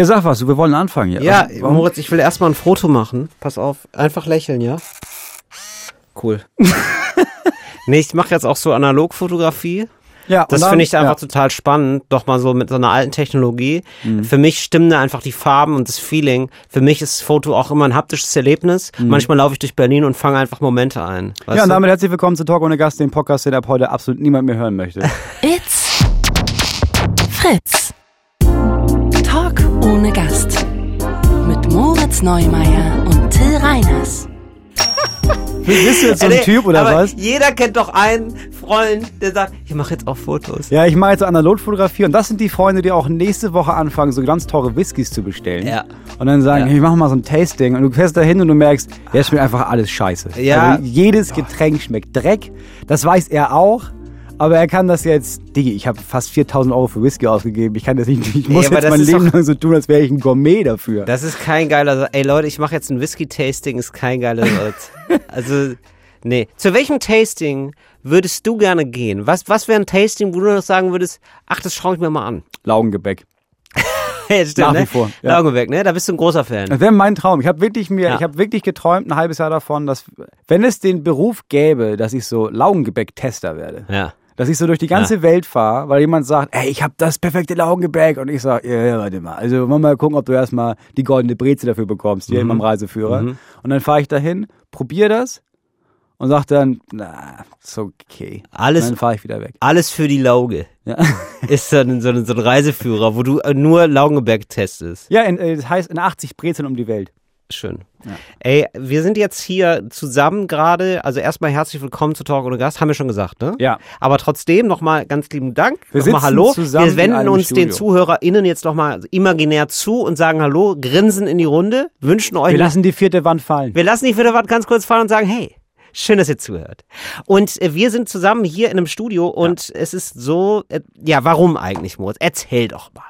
Ja, sag was, wir wollen anfangen. Ja, Ja, Also, warum- Moritz, ich will erstmal ein Foto machen. Pass auf, einfach lächeln, ja? Cool. nee, ich mache jetzt auch so Analogfotografie. ja Das finde ich einfach ja. total spannend, doch mal so mit so einer alten Technologie. Für mich stimmen da einfach die Farben und das Feeling. Für mich ist Foto auch immer ein haptisches Erlebnis. Manchmal laufe ich durch Berlin und fange einfach Momente ein. Weißt Ja, und du? damit herzlich willkommen zu Talk ohne Gast, dem Podcast, den ab heute absolut niemand mehr hören möchte. It's Fritz. Ohne Gast. Mit Moritz Neumeier und Till Reiners. Bist du jetzt so ein Nee, Typ oder aber was? Jeder kennt doch einen Freund, der sagt, ich mache jetzt auch Fotos. Ja, ich mache jetzt Analogfotografie und das sind die Freunde, die auch nächste Woche anfangen, so ganz teure Whiskys zu bestellen. Ja. Und dann sagen, Ja. wir machen mal so ein Tasting und du fährst da hin und du merkst, ja, schmeckt einfach alles scheiße. Ja. Also jedes Getränk schmeckt Dreck. Das weiß er auch. Aber er kann das jetzt, Digi, ich habe fast 4000 Euro für Whisky ausgegeben. Ich kann das nicht, ich muss aber jetzt mein Leben doch- lang so tun, als wäre ich ein Gourmet dafür. Das ist kein geiler. Ey Leute, ich mache jetzt ein Whisky-Tasting, ist kein geiler Satz. Also, nee. Zu welchem Tasting würdest du gerne gehen? Was, was wäre ein Tasting, wo du noch sagen würdest, ach, das schaue ich mir mal an? Laugengebäck. Ja, stimmt, Nach wie ne? vor, ja. Laugenberg, ne? Da bist du ein großer Fan. Das wäre mein Traum. Ich habe wirklich mir, Ja. ich habe wirklich geträumt ein halbes Jahr davon, dass wenn es den Beruf gäbe, dass ich so Laugengebäck-Tester werde. Ja. Dass ich so durch die ganze Welt fahre, weil jemand sagt, ey, ich habe das perfekte Laugengebäck und ich sage, ja, ja, warte mal. Also wollen wir mal gucken, ob du erstmal die goldene Breze dafür bekommst, hier in meinem Reiseführer. Und dann fahre ich dahin, probiere das und sage dann, na, ist okay. Alles- Und dann fahre ich wieder weg. Alles für die Lauge. Ja, Ist so ein, so ein, so ein Reiseführer, wo du nur Laugenberg testest. ja in, äh, das heißt in 80 Brezeln um die Welt. Schön. Ey, wir sind jetzt hier zusammen gerade. Also erstmal herzlich willkommen zu Talk ohne Gast, haben wir schon gesagt, ne? Ja. Aber trotzdem nochmal ganz lieben Dank. Wir nochmal Hallo. zusammen wir in wenden uns den Studio. ZuhörerInnen jetzt nochmal imaginär zu und sagen Hallo, grinsen in die Runde, wünschen euch. Wir lassen die vierte Wand fallen. wir lassen die vierte Wand ganz kurz fallen und sagen, hey. Schön, dass ihr zuhört. Und äh, wir sind zusammen hier in einem Studio und es ist so, äh, ja, warum eigentlich, Moritz? Erzähl doch mal.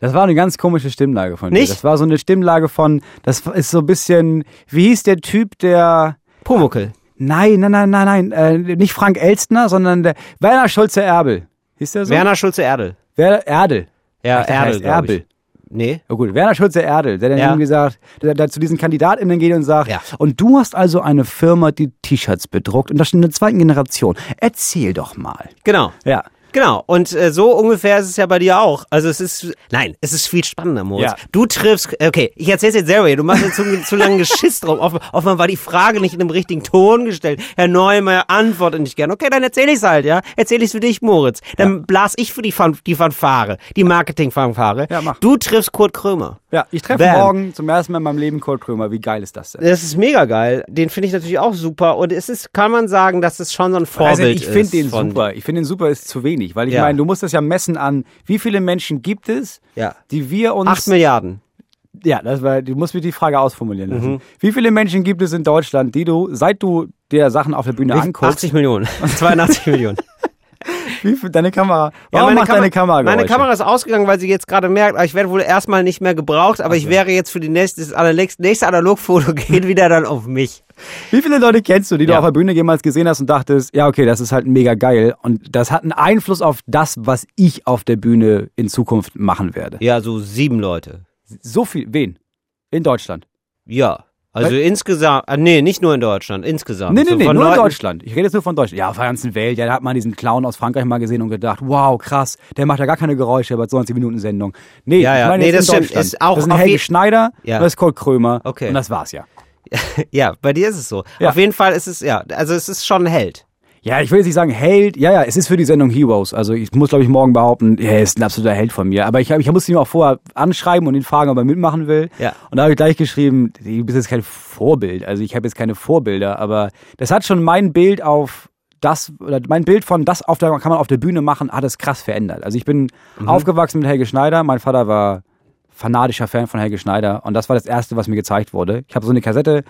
Das war eine ganz komische Stimmlage von dir. Nicht? Das war so eine Stimmlage von, das ist so ein bisschen, wie hieß der Typ, der, Pumuckel. nein, nein, nein, nein, nein, äh, nicht Frank Elstner, sondern der Werner Schulze-Erbel. Hieß der so? Werner Schulze-Erdel. Wer, Erdel. Ja, der Erdel, glaub ich. Erbel. Nee. Oh gut, Werner Schulze-Erdel, der dann Ja. irgendwie sagt, der, der zu diesen KandidatInnen geht und sagt, Ja. und du hast also eine Firma, die T-Shirts bedruckt und das schon in der zweiten Generation. Erzähl doch mal. Genau. Ja. Genau, und äh, so ungefähr ist es ja bei dir auch. Also es ist, nein, es ist viel spannender, Moritz. Ja. Du triffst, okay, ich erzähl's jetzt selber hier, du machst jetzt zu, zu lange Geschiss drauf. Offen, offenbar war die Frage nicht in dem richtigen Ton gestellt. Herr Neumeier antwortet nicht gern. Okay, dann erzähl ich's halt, ja. Erzähl ich's für dich, Moritz. Dann blas ich für die, Fan, die Fanfare, die Marketing-Fanfare. Ja, mach. Du triffst Kurt Krömer. Ja, ich treffe morgen zum ersten Mal in meinem Leben Kurt Krömer. Wie geil ist das denn? Das ist mega geil. Den finde ich natürlich auch super. Und es ist, kann man sagen, dass es schon so ein Vorbild Also ich finde ist den von- super. Ich finde den super ist zu wenig, weil ich Ja. meine, du musst das ja messen an, wie viele Menschen gibt es, Ja. die wir uns. Acht Milliarden. Ja, das war, du musst mir die Frage ausformulieren lassen. Mhm. Wie viele Menschen gibt es in Deutschland, die du, seit du dir Sachen auf der Bühne anguckst, 80 Millionen. 82 Millionen. Wie viel, deine Kamera, Ja, warum meine macht deine Kamera Meine Geräusche? Kamera ist ausgegangen, weil sie jetzt gerade merkt, ah, ich werde wohl erstmal nicht mehr gebraucht, aber ich wäre jetzt für die nächste, das nächste Analogfoto geht wieder dann auf mich. Wie viele Leute kennst du, die du Ja. auf der Bühne jemals gesehen hast und dachtest, ja, okay, das ist halt mega geil und das hat einen Einfluss auf das, was ich auf der Bühne in Zukunft machen werde. Ja, so sieben Leute. So viel, wen? In Deutschland. Ja. Also insgesamt, ah, nee, nicht nur in Deutschland, insgesamt. Nee, nee, so nee, nur von in Leuten- Deutschland. Ich rede jetzt nur von Deutschland. Ja, auf der ganzen Welt. Ja, da hat man diesen Clown aus Frankreich mal gesehen und gedacht, wow, krass, der macht ja gar keine Geräusche bei 20 Minuten Sendung. Nee, Ja, ja, ich meine nee, das in stimmt. Ist auch das sind auf Helge Schneider, Ja. das ist Kurt Krömer Okay. und das war's ja. Ja, bei dir ist es so. Ja. Auf jeden Fall ist es, ja, also es ist schon ein Held. Ja, ich will jetzt nicht sagen Held. Ja, ja, es ist für die Sendung Heroes. Also ich muss, glaube ich, morgen behaupten, er ist ein absoluter Held von mir. Aber ich, ich musste ihn auch vorher anschreiben und ihn fragen, ob er mitmachen will. Ja. Und da habe ich gleich geschrieben, du bist jetzt kein Vorbild. Also ich habe jetzt keine Vorbilder, aber das hat schon mein Bild auf das, oder mein Bild von das auf der, kann man auf der Bühne machen, hat es krass verändert. Also ich bin aufgewachsen mit Helge Schneider. Mein Vater war fanatischer Fan von Helge Schneider und das war das erste, was mir gezeigt wurde. Ich habe so eine Kassette,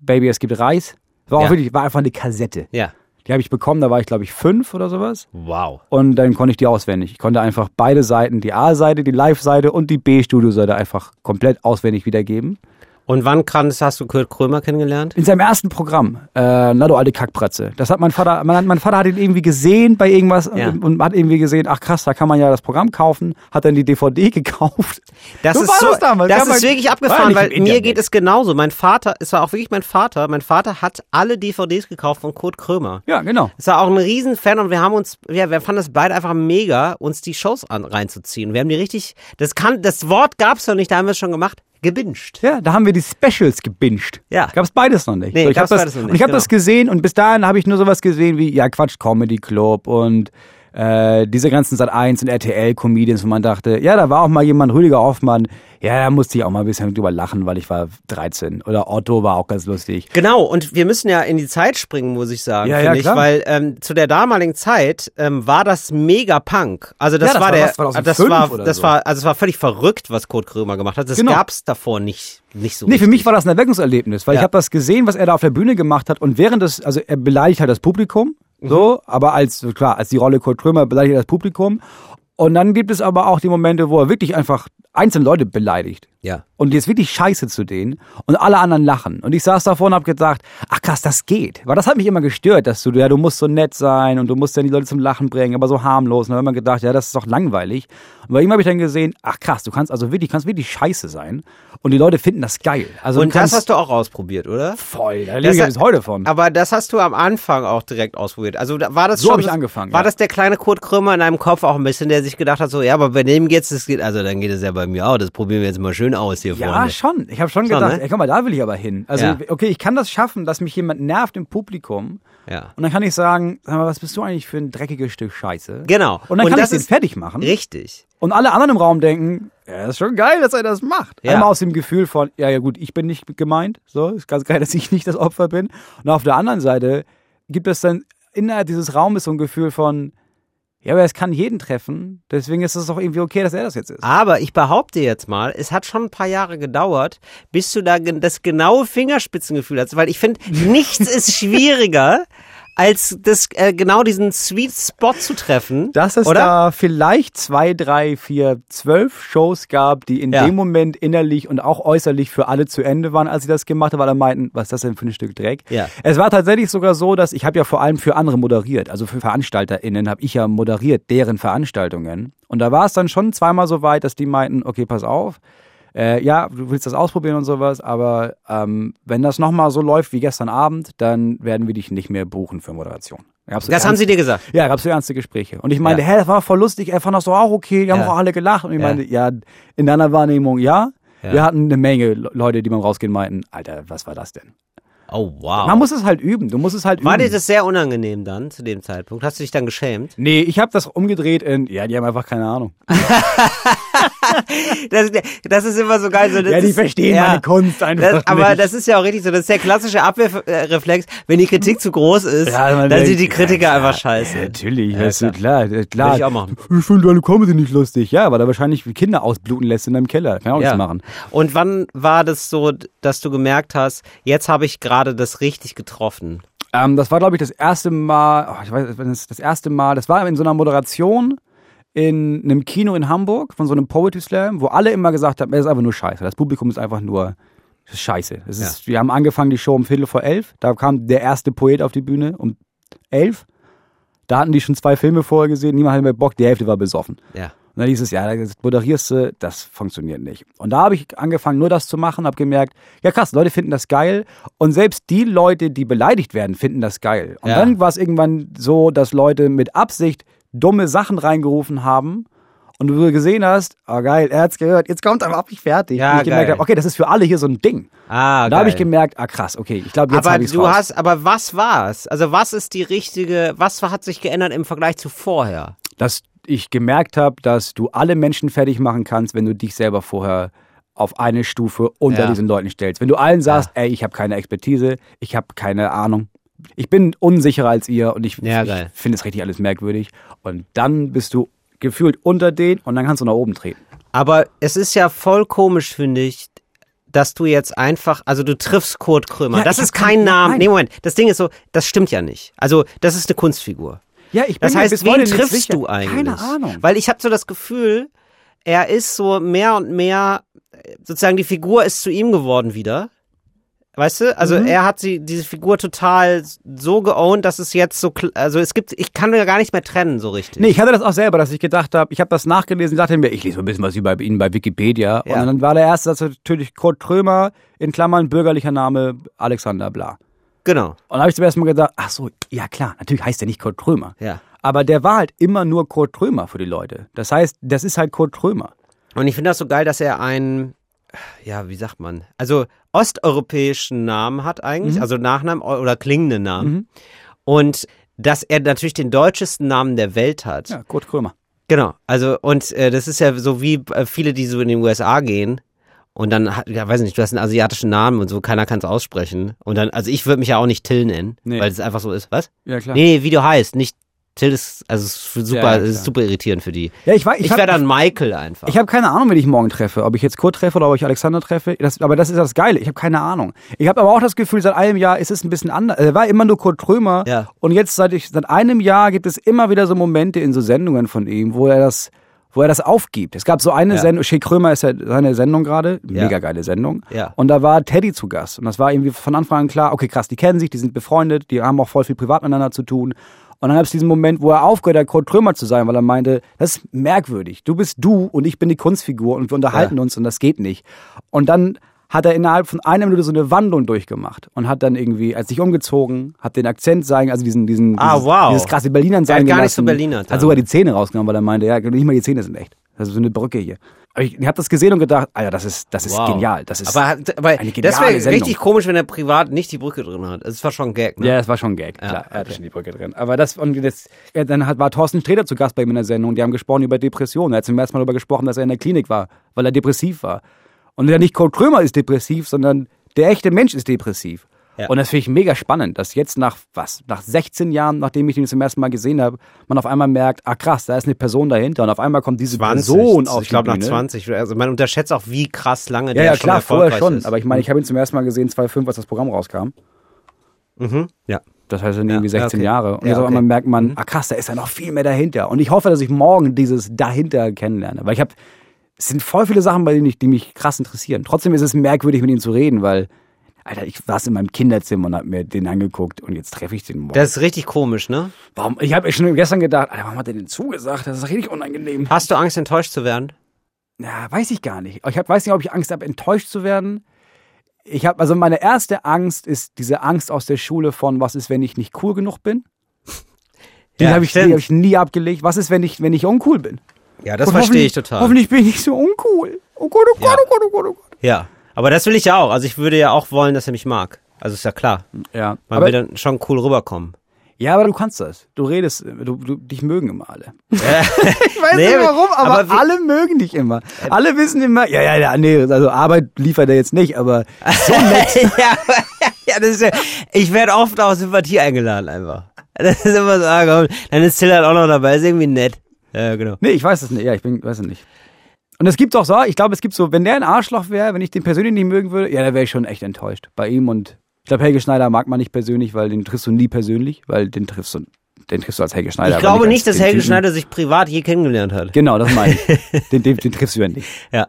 Baby, es gibt Reis. War Ja. auch wirklich, war einfach eine Kassette. Ja. Die habe ich bekommen, da war ich glaube ich fünf oder sowas. Wow. Und dann konnte ich die auswendig. Ich konnte einfach beide Seiten, die A-Seite, die Live-Seite und die B-Studio-Seite einfach komplett auswendig wiedergeben. Und wann kannst, hast du Kurt Krömer kennengelernt? In seinem ersten Programm, äh, na du alte Kackbratze. Das hat mein Vater, mein, mein Vater hat ihn irgendwie gesehen bei irgendwas Ja. und, und hat irgendwie gesehen, ach krass, da kann man ja das Programm kaufen, hat dann die DVD gekauft. Das So ist war so, das damals. das ist wirklich abgefahren, weil mir geht es genauso. Mein Vater, es war auch wirklich mein Vater, mein Vater hat alle DVDs gekauft von Kurt Krömer. Ja, genau. Es war auch ein Riesenfan und wir haben uns, ja, wir fanden es beide einfach mega, uns die Shows an, reinzuziehen. Wir haben die richtig, das kann, das Wort gab's noch nicht, da haben wir es schon gemacht, gebinged. Ja, da haben wir die Specials gebinged. Ja. Gab's beides noch nicht. Nee, so, ich hab gab's das, beides noch nicht, Und ich habe genau. das gesehen und bis dahin habe ich nur sowas gesehen wie, ja Quatsch, Comedy Club und äh, diese ganzen Sat 1 und RTL Comedians, wo man dachte, ja, da war auch mal jemand, Rüdiger Hoffmann, ja, da musste ich auch mal ein bisschen drüber lachen, weil ich war 13. Oder Otto war auch ganz lustig. Genau, und wir müssen ja in die Zeit springen, muss ich sagen, Ja, finde ja, ich, klar. weil ähm, zu der damaligen Zeit ähm, war das mega Punk. Also das, Ja, das war war der, 2005 das war, das so. war, also es war völlig verrückt, was Kurt Krömer gemacht hat. Das Genau. gab's davor nicht, nicht so. Nee, für richtig. mich war das ein Erweckungserlebnis, weil Ja. ich habe das gesehen, was er da auf der Bühne gemacht hat und während des, also er beleidigt halt das Publikum. So, aber als, klar, als die Rolle Kurt Krömer beleidigt das Publikum. Und dann gibt es aber auch die Momente, wo er wirklich einfach einzelne Leute beleidigt. Ja. Und jetzt wirklich scheiße zu denen und alle anderen lachen. Und ich saß davor und hab gedacht, ach krass, das geht. Weil das hat mich immer gestört, dass du, ja, du musst so nett sein und du musst dann die Leute zum Lachen bringen, aber so harmlos. Und dann habe ich immer gedacht, ja, das ist doch langweilig. Und bei ihm habe ich dann gesehen, ach krass, du kannst also wirklich, kannst wirklich scheiße sein. Und die Leute finden das geil. Also Und das hast du auch ausprobiert, oder? voll, da lebe ich bis heute von. Aber das hast du am Anfang auch direkt ausprobiert. Also da- war das So schon hab ich angefangen, War ja. das der kleine Kurt Krömer in deinem Kopf auch ein bisschen, der sich gedacht hat, so, ja, aber bei dem geht's, das geht, also dann geht es ja bei mir auch. Das probieren wir jetzt mal schön aus hier Ja, vorne. schon. Ich habe schon Schon, gedacht, ne? ey, guck mal, da will ich aber hin. Also, Ja. okay, ich kann das schaffen, dass mich jemand nervt im Publikum. Ja. Und dann kann ich sagen, sag mal, was bist du eigentlich für ein dreckiges Stück Scheiße? Genau. Und dann kann das ich den ist fertig machen. Richtig. Und alle anderen im Raum denken, ja, ist schon geil, dass er das macht. Ja. Einmal aus dem Gefühl von, ja, ja gut, ich bin nicht gemeint. So, ist ganz geil, dass ich nicht das Opfer bin. Und auf der anderen Seite gibt es dann innerhalb dieses Raumes so ein Gefühl von, ja, aber es kann jeden treffen. Deswegen ist es doch irgendwie okay, dass er das jetzt ist. Aber ich behaupte jetzt mal, es hat schon ein paar Jahre gedauert, bis du da das genaue Fingerspitzengefühl hast. Weil ich finde, nichts ist schwieriger, als das, äh, genau diesen Sweet Spot zu treffen. Dass es oder? da vielleicht zwei, drei, vier, zwölf Shows gab, die in Ja. dem Moment innerlich und auch äußerlich für alle zu Ende waren, als sie das gemacht haben, weil alle meinten, was ist das denn für ein Stück Dreck? Ja. Es war tatsächlich sogar so, dass ich habe ja vor allem für andere moderiert, also für VeranstalterInnen habe ich ja moderiert, deren Veranstaltungen. Und da war es dann schon zweimal so weit, dass die meinten, okay, pass auf, äh, ja, du willst das ausprobieren und sowas, aber ähm, wenn das nochmal so läuft wie gestern Abend, dann werden wir dich nicht mehr buchen für Moderation. Gab's Das haben sie dir gesagt. ja, gab's so ernste Gespräche. Und ich meinte, Ja. hä, das war voll lustig, er fand das doch auch okay, die haben Ja. auch alle gelacht. Und ich Ja. meinte, ja, in deiner Wahrnehmung, ja. Ja. Wir hatten eine Menge Le- Leute, die beim Rausgehen meinten, Alter, was war das denn? Oh, wow. Man muss es halt üben, du musst es halt War üben. dir das sehr unangenehm dann, zu dem Zeitpunkt? Hast du dich dann geschämt? nee, ich habe das umgedreht in, ja, die haben einfach keine Ahnung. Das, das ist immer so geil. So, das Ja, die ist, verstehen ja. meine Kunst einfach Das, aber nicht. das ist ja auch richtig so. Das ist der klassische Abwehrreflex. Wenn die Kritik zu groß ist, Ja, dann denkt, sind die Kritiker ja, einfach scheiße. Ja, natürlich, Ja, weißt du, klar, äh, klar. Ich auch machen. Ich finde deine Comedy nicht lustig. Ja, weil er wahrscheinlich Kinder ausbluten lässt in deinem Keller. Kann auch nichts machen. Und wann war das so, dass du gemerkt hast, jetzt habe ich gerade das richtig getroffen? Ähm, das war, glaube ich, das erste Mal, oh, ich weiß, es das erste Mal, das war in so einer Moderation in einem Kino in Hamburg von so einem Poetry Slam, wo alle immer gesagt haben, es ist einfach nur scheiße. Das Publikum ist einfach nur das scheiße. Es ist, Wir haben angefangen die Show um Viertel vor elf. Da kam der erste Poet auf die Bühne um elf. Da hatten die schon zwei Filme vorher gesehen, niemand hatte mehr Bock, die Hälfte war besoffen. Ja. Und dann hieß es, ja, das moderierst du, das funktioniert nicht. Und da habe ich angefangen, nur das zu machen, habe gemerkt, ja krass, Leute finden das geil. Und selbst die Leute, die beleidigt werden, finden das geil. Und Ja. dann war es irgendwann so, dass Leute mit Absicht dumme Sachen reingerufen haben. Und du gesehen hast, oh geil, er hat's gehört, jetzt kommt aber ab, ich fertig. Ja, und ich gemerkt geil. habe, okay, das ist für alle hier so ein Ding. Ah, Und da habe ich gemerkt, ah krass, okay, ich glaube, jetzt habe ich du raus. hast, aber was war's? Also was ist die richtige, was hat sich geändert im Vergleich zu vorher? dass ich gemerkt habe, dass du alle Menschen fertig machen kannst, wenn du dich selber vorher auf eine Stufe unter Ja. diesen Leuten stellst. Wenn du allen sagst, ey, ich habe keine Expertise, ich habe keine Ahnung, ich bin unsicherer als ihr und ich, Ja, ich finde es richtig alles merkwürdig und dann bist du gefühlt unter denen und dann kannst du nach oben treten. Aber es ist ja voll komisch, finde ich, dass du jetzt einfach, also du triffst Kurt Krömer. Ja, das ist kein- kein Name. nein. Nee, Moment. Das Ding ist so, das stimmt ja nicht. Also, das ist eine Kunstfigur. Ja, ich bin Das mir heißt, wen triffst du eigentlich? Keine Ahnung. Weil ich habe so das Gefühl, er ist so mehr und mehr, sozusagen die Figur ist zu ihm geworden wieder. Weißt du? Also Mhm. er hat sie, diese Figur total so geowned, dass es jetzt so, also es gibt, ich kann ja gar nicht mehr trennen so richtig. Nee, ich hatte das auch selber, dass ich gedacht habe, ich habe das nachgelesen, dachte mir, ich lese mal ein bisschen was über ihn bei Wikipedia. Ja. Und dann war der erste Satz natürlich Kurt Trömer, in Klammern bürgerlicher Name Alexander Bla. Genau. Und dann habe ich zum ersten Mal gedacht, ach so, ja klar, natürlich heißt er nicht Kurt Trömer. Ja. Aber der war halt immer nur Kurt Trömer für die Leute. Das heißt, das ist halt Kurt Trömer. Und ich finde das so geil, dass er einen, ja, wie sagt man, also osteuropäischen Namen hat eigentlich, also Nachnamen oder klingenden Namen. Und dass er natürlich den deutschesten Namen der Welt hat. Ja, Kurt Krömer. Genau, also und äh, das ist ja so wie äh, viele, die so in den USA gehen und dann, hat- ja weiß nicht, du hast einen asiatischen Namen und so, keiner kann es aussprechen. Und dann, also ich würde mich ja auch nicht Till nennen, Nee. weil es einfach so ist. Was? Ja, klar. Nee, wie du heißt, nicht Till ist, also es ist super, Ja, ja, ist super irritierend für die. Ja, ich weiß, ich, Ich, wäre dann Michael einfach. Ich habe keine Ahnung, wen ich morgen treffe. Ob ich jetzt Kurt treffe oder ob ich Alexander treffe. Das, aber das ist das Geile. Ich habe keine Ahnung. Ich habe aber auch das Gefühl, seit einem Jahr ist es ein bisschen anders. Er war immer nur Kurt Trömer. Ja. Und jetzt seit, ich, seit einem Jahr gibt es immer wieder so Momente in so Sendungen von ihm, wo er das, wo er das aufgibt. Es gab so eine Ja. Sendung, Shea Krömer ist ja seine Sendung gerade. Ja. Mega geile Sendung. Ja. Und da war Teddy zu Gast. Und das war irgendwie von Anfang an klar, okay, krass, die kennen sich, die sind befreundet, die haben auch voll viel privat miteinander zu tun. Und dann gab es diesen Moment, wo er aufgehört hat, Kurt Trömer zu sein, weil er meinte, das ist merkwürdig. Du bist du und ich bin die Kunstfigur und wir unterhalten Ja. uns und das geht nicht. Und dann hat er innerhalb von einer Minute so eine Wandlung durchgemacht und hat dann irgendwie, als sich umgezogen, hat den Akzent sein, also diesen, diesen, Ah, dieses, wow. dieses krasse Berlinern Er sein hat gar nicht so Berlinert, Hat sogar die Zähne rausgenommen, weil er meinte, ja, nicht mal die Zähne sind echt. Das ist so eine Brücke hier. Aber ich, ich habe das gesehen und gedacht, Alter, das ist, das ist Wow. genial. Das ist, aber hat- aber eine das geniale wäre Sendung. richtig komisch, wenn er privat nicht die Brücke drin hat. Es war schon ein Gag, ne? Ja, das war schon ein Gag, Ja, klar. Er hatte okay. schon die Brücke drin. Aber das, und das, dann hat, war Thorsten Sträter zu Gast bei ihm in der Sendung. Die haben gesprochen über Depressionen. Er hat zum ersten Mal darüber gesprochen, dass er in der Klinik war, weil er depressiv war. Und ja nicht Kurt Krömer ist depressiv, sondern der echte Mensch ist depressiv. Ja. Und das finde ich mega spannend, dass jetzt nach was, nach 16 Jahren, nachdem ich ihn zum ersten Mal gesehen habe, man auf einmal merkt, ah krass, da ist eine Person dahinter und auf einmal kommt diese 20. Person auf ich glaube nach Bühne. 20. Also man unterschätzt auch, wie krass lange Ja, der ja, schon klar, vorher erfolgreich schon. ist. Aber ich meine, ich habe ihn zum ersten Mal gesehen, 2005, als das Programm rauskam. Mhm. Ja. Das heißt dann Ja, irgendwie 16 ja, okay. Jahre. Und jetzt auf einmal merkt man, ah krass, da ist ja noch viel mehr dahinter. Und ich hoffe, dass ich morgen dieses dahinter kennenlerne. Weil ich habe, es sind voll viele Sachen, bei denen ich, die mich krass interessieren. Trotzdem ist es merkwürdig, mit ihm zu reden, weil, Alter, ich saß in meinem Kinderzimmer und hab mir den angeguckt und jetzt treffe ich den morgen. Das ist richtig komisch, ne? warum, ich habe schon gestern gedacht, Alter, warum hat er denn zugesagt? Das ist richtig unangenehm. Hast du Angst, enttäuscht zu werden? Ja, weiß ich gar nicht. Ich hab, weiß nicht, ob ich Angst habe, enttäuscht zu werden. Ich habe, also meine erste Angst ist diese Angst aus der Schule von, was ist, wenn ich nicht cool genug bin? Die Ja, habe ich, die hab ich nie abgelegt. Was ist, wenn ich, wenn ich uncool bin? Ja, das Und verstehe ich total. Hoffentlich bin ich nicht so uncool. Oh Gott, oh Gott, Ja. oh Gott, oh Gott, oh Gott. Ja. Aber das will ich ja auch. Also ich würde ja auch wollen, dass er mich mag. Also ist ja klar. Ja, Man aber, will dann schon cool rüberkommen. ja, aber du kannst das. Du redest, du, du, dich mögen immer alle. ich weiß Nee, nicht warum, aber, aber alle mögen dich immer. Alle wissen immer, ja, ja, ja, nee, also Arbeit liefert er jetzt nicht, aber so nett. ja, ja, das ist ja, ich werde oft aus Sympathie eingeladen einfach. Das ist immer so, ah, komm, dann ist Till halt auch noch dabei, ist irgendwie nett. Ja, genau. Nee, ich weiß es nicht. Ja, ich bin, weiß es nicht. Und es gibt auch so, ich glaube, es gibt so, wenn der ein Arschloch wäre, wenn ich den persönlich nicht mögen würde, ja, da wäre ich schon echt enttäuscht. Bei ihm und ich glaube, Helge Schneider mag man nicht persönlich, weil den triffst du nie persönlich, weil den triffst du, den triffst du als Helge Schneider. Ich glaube als nicht, dass Helge Typen. Schneider sich privat je kennengelernt hat. Genau, das meine ich. den, den, den triffst du ja nicht. Ja.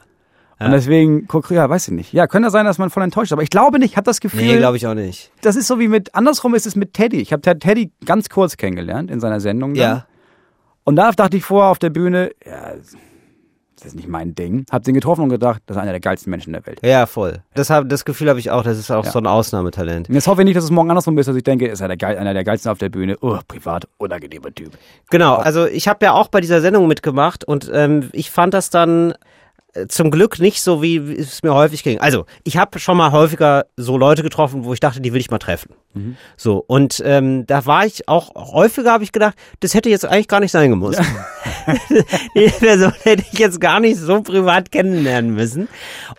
Und deswegen, guck, ja, weiß ich nicht. Ja, könnte sein, dass man voll enttäuscht ist, aber ich glaube nicht, ich habe das Gefühl, Nee, glaube ich auch nicht. das ist so wie mit, andersrum ist es mit Teddy. Ich habe Teddy ganz kurz kennengelernt in seiner Sendung. Dann. Ja. Und da dachte ich vorher auf der Bühne, ja, das ist nicht mein Ding. Hab den getroffen und gedacht, das ist einer der geilsten Menschen der Welt. Ja, voll. Das, hab, das Gefühl habe ich auch, das ist auch Ja. so ein Ausnahmetalent. Jetzt hoffe ich nicht, dass es morgen andersrum ist, dass ich denke, ist er der Geil, einer der geilsten auf der Bühne. Oh, privat, unangenehmer Typ. Genau, also ich habe ja auch bei dieser Sendung mitgemacht und ähm, ich fand das dann zum Glück nicht so, wie es mir häufig ging. Also, ich habe schon mal häufiger so Leute getroffen, wo ich dachte, die will ich mal treffen. So, und ähm, da war ich auch häufiger, habe ich gedacht, das hätte jetzt eigentlich gar nicht sein gemusst. Die Person hätte ich jetzt gar nicht so privat kennenlernen müssen.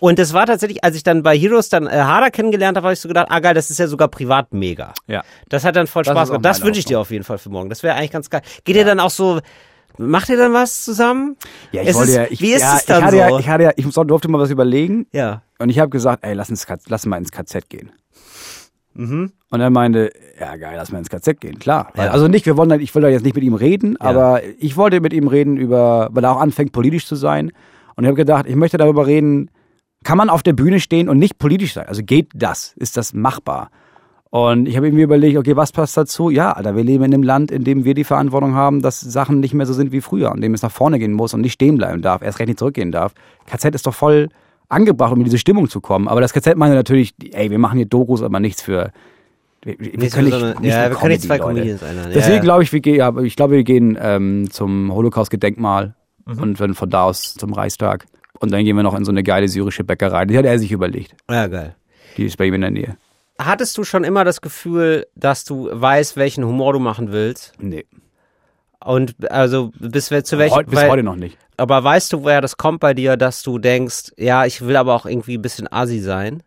Und das war tatsächlich, als ich dann bei Heroes dann äh, Harder kennengelernt habe, habe ich so gedacht, ah geil, das ist ja sogar privat mega. Ja. Das hat dann voll Das Spaß gemacht. Das wünsche ich dir auf jeden Fall für morgen. Das wäre eigentlich ganz geil. Geht ihr dann auch so, macht ihr dann was zusammen? Ja, ich Es wollte ist- ja, ich, wie ist ja, es dann ich hatte so? Ja, ich hatte ja, ich durfte mal was überlegen Ja. und ich habe gesagt, ey, lass uns, K- lass mal ins KZ gehen. Mhm. Und er meinte, ja geil, lass mal ins KZ gehen, klar. Ja. Also nicht, wir wollen, halt- ich wollte jetzt nicht mit ihm reden, aber ich wollte mit ihm reden über, weil er auch anfängt politisch zu sein. Und ich habe gedacht, ich möchte darüber reden, kann man auf der Bühne stehen und nicht politisch sein? Also geht das? Ist das machbar? Und ich habe irgendwie überlegt, okay, was passt dazu? Ja, Alter, wir leben in einem Land, in dem wir die Verantwortung haben, dass Sachen nicht mehr so sind wie früher, in dem es nach vorne gehen muss und nicht stehen bleiben darf, erst recht nicht zurückgehen darf. KZ ist doch voll angebracht, um in diese Stimmung zu kommen. Aber das KZ meinte natürlich, ey, wir machen hier Dokus, aber nichts für. Wir, können nicht, ja, können zwei Leute. Comedians einladen. Deswegen ja. glaube ich, wir gehen, ja, ich glaube, wir gehen ähm, zum Holocaust-Gedenkmal Mhm. und dann von da aus zum Reichstag. Und dann gehen wir noch in so eine geile syrische Bäckerei. Die hat er sich überlegt. Ja, geil. Die ist bei ihm in der Nähe. Hattest du schon immer das Gefühl, dass du weißt, welchen Humor du machen willst? Nee. Und also bis zu welchem bis weil- heute noch nicht. Aber weißt du, woher das kommt bei dir, dass du denkst, ja, ich will aber auch irgendwie ein bisschen assi sein?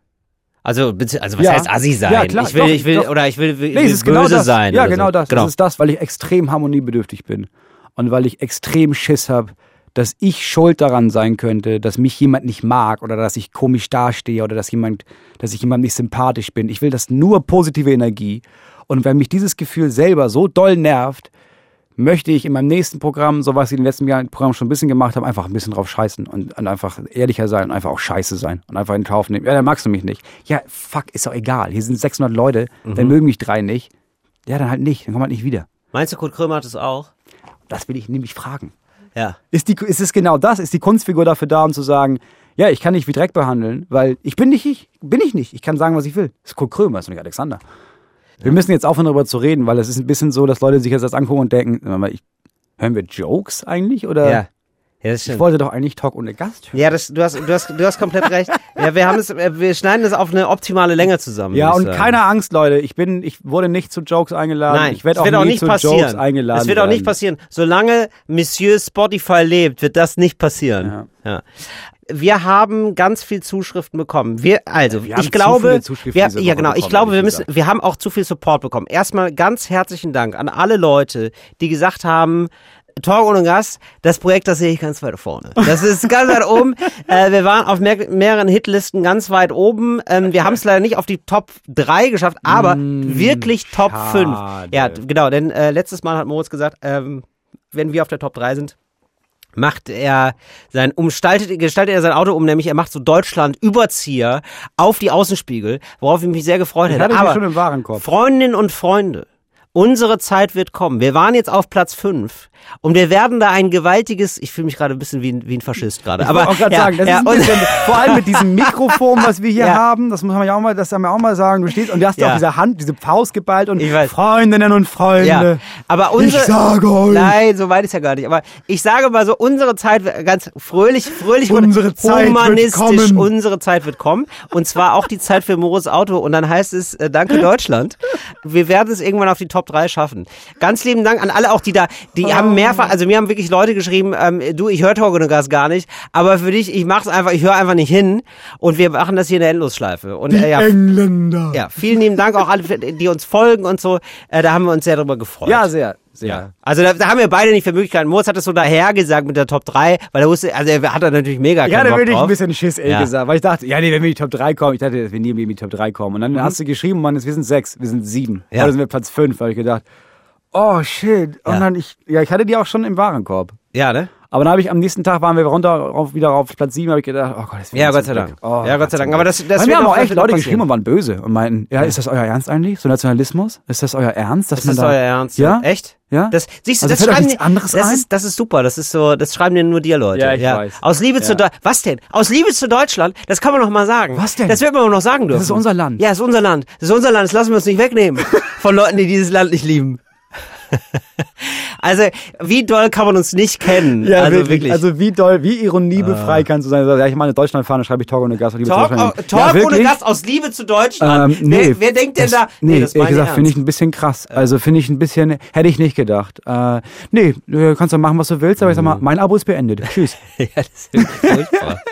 Also, also was Ja. heißt assi sein? Ja, klar, ich will, doch, ich will, doch. oder ich will, will, Nee, will ist böse genau das. sein. Ja, genau so. das. Genau. Das ist das, weil ich extrem harmoniebedürftig bin. Und weil ich extrem Schiss habe, dass ich schuld daran sein könnte, dass mich jemand nicht mag oder dass ich komisch dastehe oder dass jemand, dass ich jemandem nicht sympathisch bin. Ich will das nur positive Energie. Und wenn mich dieses Gefühl selber so doll nervt, möchte ich in meinem nächsten Programm, so was ich in den letzten Jahren im Programm schon ein bisschen gemacht habe, einfach ein bisschen drauf scheißen und, und einfach ehrlicher sein und einfach auch scheiße sein und einfach in Kauf nehmen. Ja, dann magst du mich nicht. Ja, fuck, ist doch egal. Hier sind 600 Leute, dann mögen mich drei nicht. Ja, dann halt nicht, dann kommt halt nicht wieder. Meinst du, Kurt Krömer hat es auch? Das will ich nämlich fragen. Ja. Ist, die, ist es genau das? Ist die Kunstfigur dafür da, um zu sagen, ja, ich kann dich wie Dreck behandeln, weil ich bin nicht ich, bin ich nicht. Ich kann sagen, was ich will. Das ist Kurt Krömer, das ist nicht Alexander. Wir müssen jetzt aufhören, darüber zu reden, weil es ist ein bisschen so, dass Leute sich jetzt das angucken und denken, ich, hören wir Jokes eigentlich? Oder Ja. Ja, ich wollte doch eigentlich Talk ohne Gast hören. Ja, das, du, hast, du, hast, du hast komplett recht. Ja, wir haben es, äh, wir schneiden das auf eine optimale Länge zusammen. Ja, und sagen. keine Angst, Leute. Ich bin, ich wurde nicht zu Jokes eingeladen. Nein, ich werde es auch, wird auch nicht zu passieren. Jokes eingeladen. Es wird auch nicht passieren. Solange Monsieur Spotify lebt, wird das nicht passieren. Ja. Wir haben ganz viel Zuschriften bekommen. Wir, also, wir haben ich glaube, wir, ja genau, ich glaube, wir müssen, wir haben auch zu viel Support bekommen. Erstmal ganz herzlichen Dank an alle Leute, die gesagt haben, Talk ohne Gast, das Projekt, das sehe ich ganz weit vorne. Das ist ganz weit oben. Äh, wir waren auf mehr, mehreren Hitlisten ganz weit oben. Ähm, wir haben es leider nicht auf die Top 3 geschafft, aber wirklich Top Mm, schade. 5. Ja, genau, denn äh, letztes Mal hat Moritz gesagt, ähm, wenn wir auf der Top 3 sind, macht er sein umstaltet gestaltet er sein Auto um, nämlich er macht so Deutschland Überzieher auf die Außenspiegel, worauf ich mich sehr gefreut hätte. Aber schon im Warenkorb. Freundinnen und Freunde, unsere Zeit wird kommen. Wir waren jetzt auf Platz 5 und wir werden da ein gewaltiges, ich fühle mich gerade ein bisschen wie ein, wie ein Faschist gerade, Ich aber auch gerade ja, sagen, das ja, ist ein und- bisschen, vor allem mit diesem Mikrofon, was wir hier Ja. haben, das muss man ja auch mal, das haben wir auch mal sagen. Du stehst und du hast ja auch diese Hand, diese Faust geballt und Ich weiß. Freundinnen und Freunde. Ja, aber unsere, ich sage euch, Nein, so weit ist ja gar nicht. Aber ich sage mal so, unsere Zeit wird ganz fröhlich, fröhlich und Unsere Zeit wird humanistisch. kommen. Unsere Zeit wird kommen. Und zwar auch die Zeit für Moritz Auto. Und dann heißt es, äh, danke Deutschland. Wir werden es irgendwann auf die Top 3 schaffen. Ganz lieben Dank an alle auch, die da, die Oh. haben mehrfach, also mir haben wirklich Leute geschrieben, ähm, du, ich höre Gas gar nicht, aber für dich, ich mach's einfach, ich höre einfach nicht hin. Und wir machen das hier in der Endlosschleife. Und äh, ja, Engländer. ja, vielen lieben Dank auch alle, die uns folgen und so. Äh, da haben wir uns sehr drüber gefreut. Ja, sehr, sehr. Ja. Also da, da haben wir beide nicht für Möglichkeiten. Moritz hat es so daher gesagt mit der Top 3, weil er wusste, also er hat da natürlich mega Ich hatte Bock wirklich drauf. ein bisschen Schiss, ehrlich Ja. gesagt, weil ich dachte, ja, nee, wenn wir in die Top 3 kommen, ich dachte, dass wir nie in die Top 3 kommen. Und dann hast du geschrieben, Mann, wir sind sechs, wir sind sieben. Ja. Oder sind wir Platz 5, habe ich gedacht, oh shit. Und Ja. dann ich, ja, ich hatte die auch schon im Warenkorb. ja, ne? Aber dann habe ich am nächsten Tag waren wir runter auf, wieder auf Platz 7, habe ich gedacht, oh Gott, das Ja, zum Gott sei. Dank. Oh, ja, Gott sei Dank. Aber das, das wird haben auch das echt wird Leute geschrieben und waren böse und meinten, ja, ist das euer Ernst eigentlich? So Nationalismus? Ist das euer Ernst? Dass Ist man das da, euer Ernst? Ja? Echt? Ja? Das, siehst du, Also das schreiben nichts anderes das ein? ist, das ist super. Das ist so, das schreiben dir nur dir Leute. Ja, ich weiß. Aus Liebe zu Ja. Deutschland. Was denn? Aus Liebe zu Deutschland? Das kann man noch mal sagen. Was denn? Das wird man noch sagen dürfen. ist unser Land. Ja, das ist unser Land. Das ist unser Land. Das lassen wir uns nicht wegnehmen von Leuten, die dieses Land nicht lieben. also, wie doll kann man uns nicht kennen? Ja, also wirklich. Also wie doll, wie ironiebefrei kannst du sein? Ja, ich meine Deutschlandfahne, schreibe ich Talk ohne Gast. Liebe Talk, zu Deutschland. Talk ja, ohne wirklich? Gast aus Liebe zu Deutschland. Ähm, nee, wer, wer denkt denn das, da? Nee, das ehrlich gesagt, finde ich ein bisschen krass. Also finde ich ein bisschen, hätte ich nicht gedacht. Äh, nee, du kannst doch machen, was du willst, aber ich sag mal, mein Abo ist beendet. Tschüss. ja, das ist wirklich furchtbar.